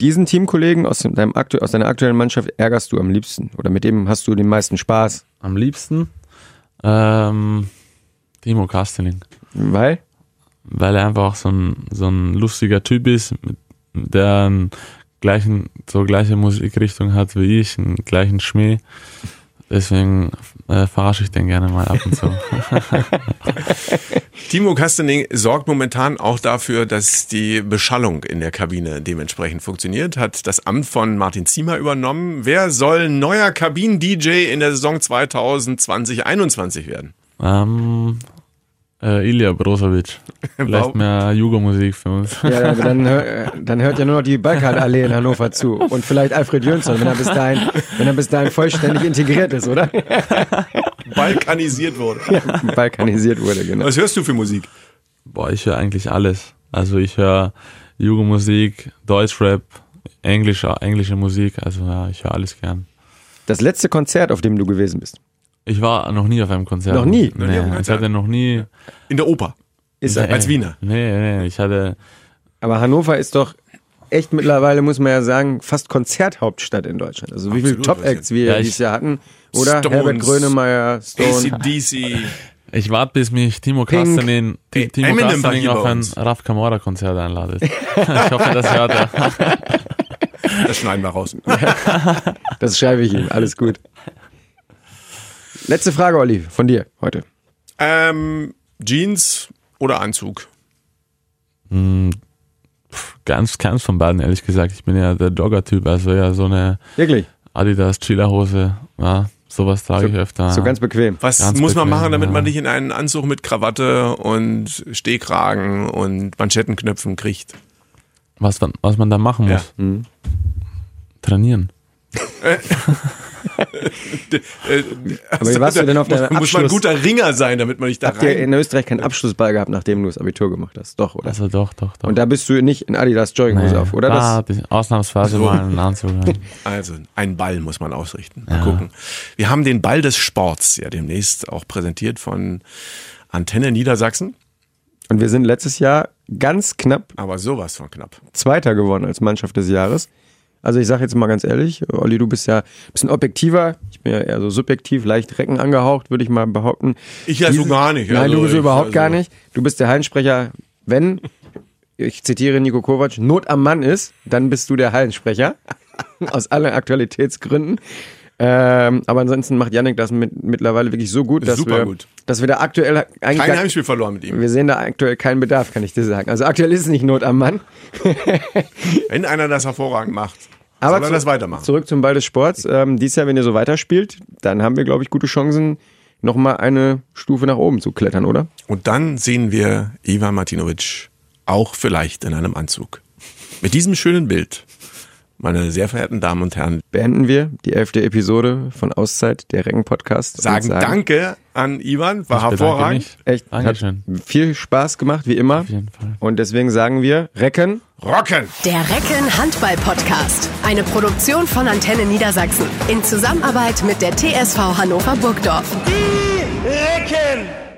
Speaker 4: Diesen Teamkollegen aus, deinem aktu aus deiner aktuellen Mannschaft ärgerst du am liebsten oder mit dem hast du den meisten Spaß,
Speaker 5: Am liebsten ähm, Timo Kasteling.
Speaker 4: weil
Speaker 5: weil er einfach so ein, so ein lustiger Typ ist, mit- der einen gleichen, so gleiche Musikrichtung hat wie ich, einen gleichen Schmäh. Deswegen äh, verarsche ich den gerne mal ab und zu. *laughs*
Speaker 3: Timo Kastening sorgt momentan auch dafür, dass die Beschallung in der Kabine dementsprechend funktioniert, hat das Amt von Martin Ziemer übernommen. Wer soll neuer Kabinen-DJ in der Saison 2020-21 werden?
Speaker 5: ähm, äh, Ilja Brozovic. *laughs* Vielleicht mehr Jugo-Musik für uns.
Speaker 4: ja, aber dann, hör, *laughs* dann hört ja nur noch die Balkanallee in Hannover zu und vielleicht Alfred Jönsson, wenn er bis dahin, wenn er bis dahin vollständig integriert ist, oder? *laughs*
Speaker 3: Balkanisiert wurde.
Speaker 4: Balkanisiert wurde, genau.
Speaker 3: Was hörst du für Musik?
Speaker 5: Boah, ich höre eigentlich alles. Also ich höre Jugo-Musik, Deutschrap, englische, englische Musik. Also ja, ich höre alles gern.
Speaker 4: Das letzte Konzert, auf dem du gewesen bist,
Speaker 5: Ich war noch nie auf einem Konzert.
Speaker 4: Noch nie?
Speaker 3: Einem
Speaker 5: Nee, ich hatte noch nie.
Speaker 3: In der Oper.
Speaker 4: ist
Speaker 5: Nee,
Speaker 3: als Wiener.
Speaker 5: Nee, nee, ich hatte.
Speaker 4: Aber Hannover ist doch echt mittlerweile, muss man ja sagen, fast Konzerthauptstadt in Deutschland. Also wie viele Top-Acts wir
Speaker 5: Ja,
Speaker 4: dieses Jahr hatten. Oder
Speaker 3: Stones,
Speaker 4: Herbert Grönemeyer, Stone.
Speaker 3: ACDC.
Speaker 5: Ich warte, bis mich Timo. Kastenin,
Speaker 3: Ey,
Speaker 5: Timo Kastenin auf ein. Raf Kamora Konzert einladet. *laughs* ich hoffe, das hört er.
Speaker 3: Das schneiden wir raus.
Speaker 4: Das schreibe ich ihm. Alles gut. Letzte Frage, Olli, von dir heute.
Speaker 3: Ähm, Jeans oder Anzug?
Speaker 5: Ganz, ganz von beiden, ehrlich gesagt. Ich bin ja der Jogger-Typ, also ja, so eine
Speaker 4: Wirklich?
Speaker 5: Adidas Chillerhose, ja, sowas trage ich öfter.
Speaker 4: So ganz bequem.
Speaker 3: Was
Speaker 5: Ganz
Speaker 3: muss man
Speaker 5: bequem,
Speaker 3: machen, damit
Speaker 5: ja.
Speaker 3: man dich in einen Anzug mit Krawatte und Stehkragen und Manschettenknöpfen kriegt?
Speaker 5: was, man, was man da machen
Speaker 3: Ja.
Speaker 5: muss. Trainieren. *laughs*
Speaker 4: Aber wie warst du denn auf deinem
Speaker 3: muss, muss man ein
Speaker 4: Abschluss?
Speaker 3: guter Ringer sein, damit man dich da
Speaker 4: Habt ihr
Speaker 3: rein...
Speaker 4: in Österreich keinen Abschlussball gehabt, nachdem du das Abitur gemacht hast? Doch, oder?
Speaker 5: Also doch, doch, doch.
Speaker 4: Und da bist du nicht in Adidas Jogginghose
Speaker 5: Nee,
Speaker 4: auf, oder?
Speaker 5: Ich ausnahmsweise mal einen Anzug. ja. *laughs*
Speaker 3: Also einen Ball muss man ausrichten. Mal gucken. Wir haben den Ball des Sports ja demnächst auch präsentiert von Antenne Niedersachsen,
Speaker 4: und wir sind letztes Jahr ganz knapp
Speaker 3: aber sowas von knapp.
Speaker 4: Zweiter geworden als Mannschaft des Jahres. Also ich sage jetzt mal ganz ehrlich, Olli, du bist ja ein bisschen objektiver. Ich bin ja eher so subjektiv, leicht Recken angehaucht, würde ich mal behaupten.
Speaker 3: Ich ja so gar nicht.
Speaker 4: Nein,
Speaker 3: Also
Speaker 4: du bist
Speaker 3: ich-
Speaker 4: überhaupt
Speaker 3: also-
Speaker 4: gar nicht. Du bist der Hallensprecher, wenn, ich zitiere Nico Kovac, Not am Mann ist, dann bist du der Hallensprecher. *laughs* Aus allen Aktualitätsgründen. Ähm, aber ansonsten macht Yannick das mit, mittlerweile wirklich so gut, dass wir,
Speaker 3: gut.
Speaker 4: dass wir da aktuell eigentlich
Speaker 3: Kein Heimspiel verloren mit ihm.
Speaker 4: wir sehen da aktuell keinen Bedarf, kann ich dir sagen. Also aktuell ist es nicht Not am Mann. *laughs*
Speaker 3: Wenn einer das hervorragend macht,
Speaker 4: Aber
Speaker 3: soll er das weitermachen.
Speaker 4: Zurück zum Ball des Sports. Ähm, dieses Jahr, wenn ihr so weiterspielt, dann haben wir, glaube ich, gute Chancen, nochmal eine Stufe nach oben zu klettern, oder?
Speaker 3: Und dann sehen wir Ivan Martinovic auch vielleicht in einem Anzug. Mit diesem schönen Bild, meine sehr verehrten Damen und Herren,
Speaker 4: Beenden wir die elfte Episode von Auszeit, der Recken-Podcast. und
Speaker 3: sagen, Danke an Ivan, war
Speaker 5: Ich
Speaker 3: hervorragend.
Speaker 5: mich.
Speaker 4: Echt,
Speaker 5: Dankeschön.
Speaker 4: hat viel Spaß gemacht, wie immer.
Speaker 5: Auf jeden Fall.
Speaker 4: Und deswegen sagen wir, Recken.
Speaker 3: Rocken!
Speaker 1: Der Recken Handball Podcast. Eine Produktion von Antenne Niedersachsen. In Zusammenarbeit mit der TSV Hannover Burgdorf.
Speaker 6: Die Recken!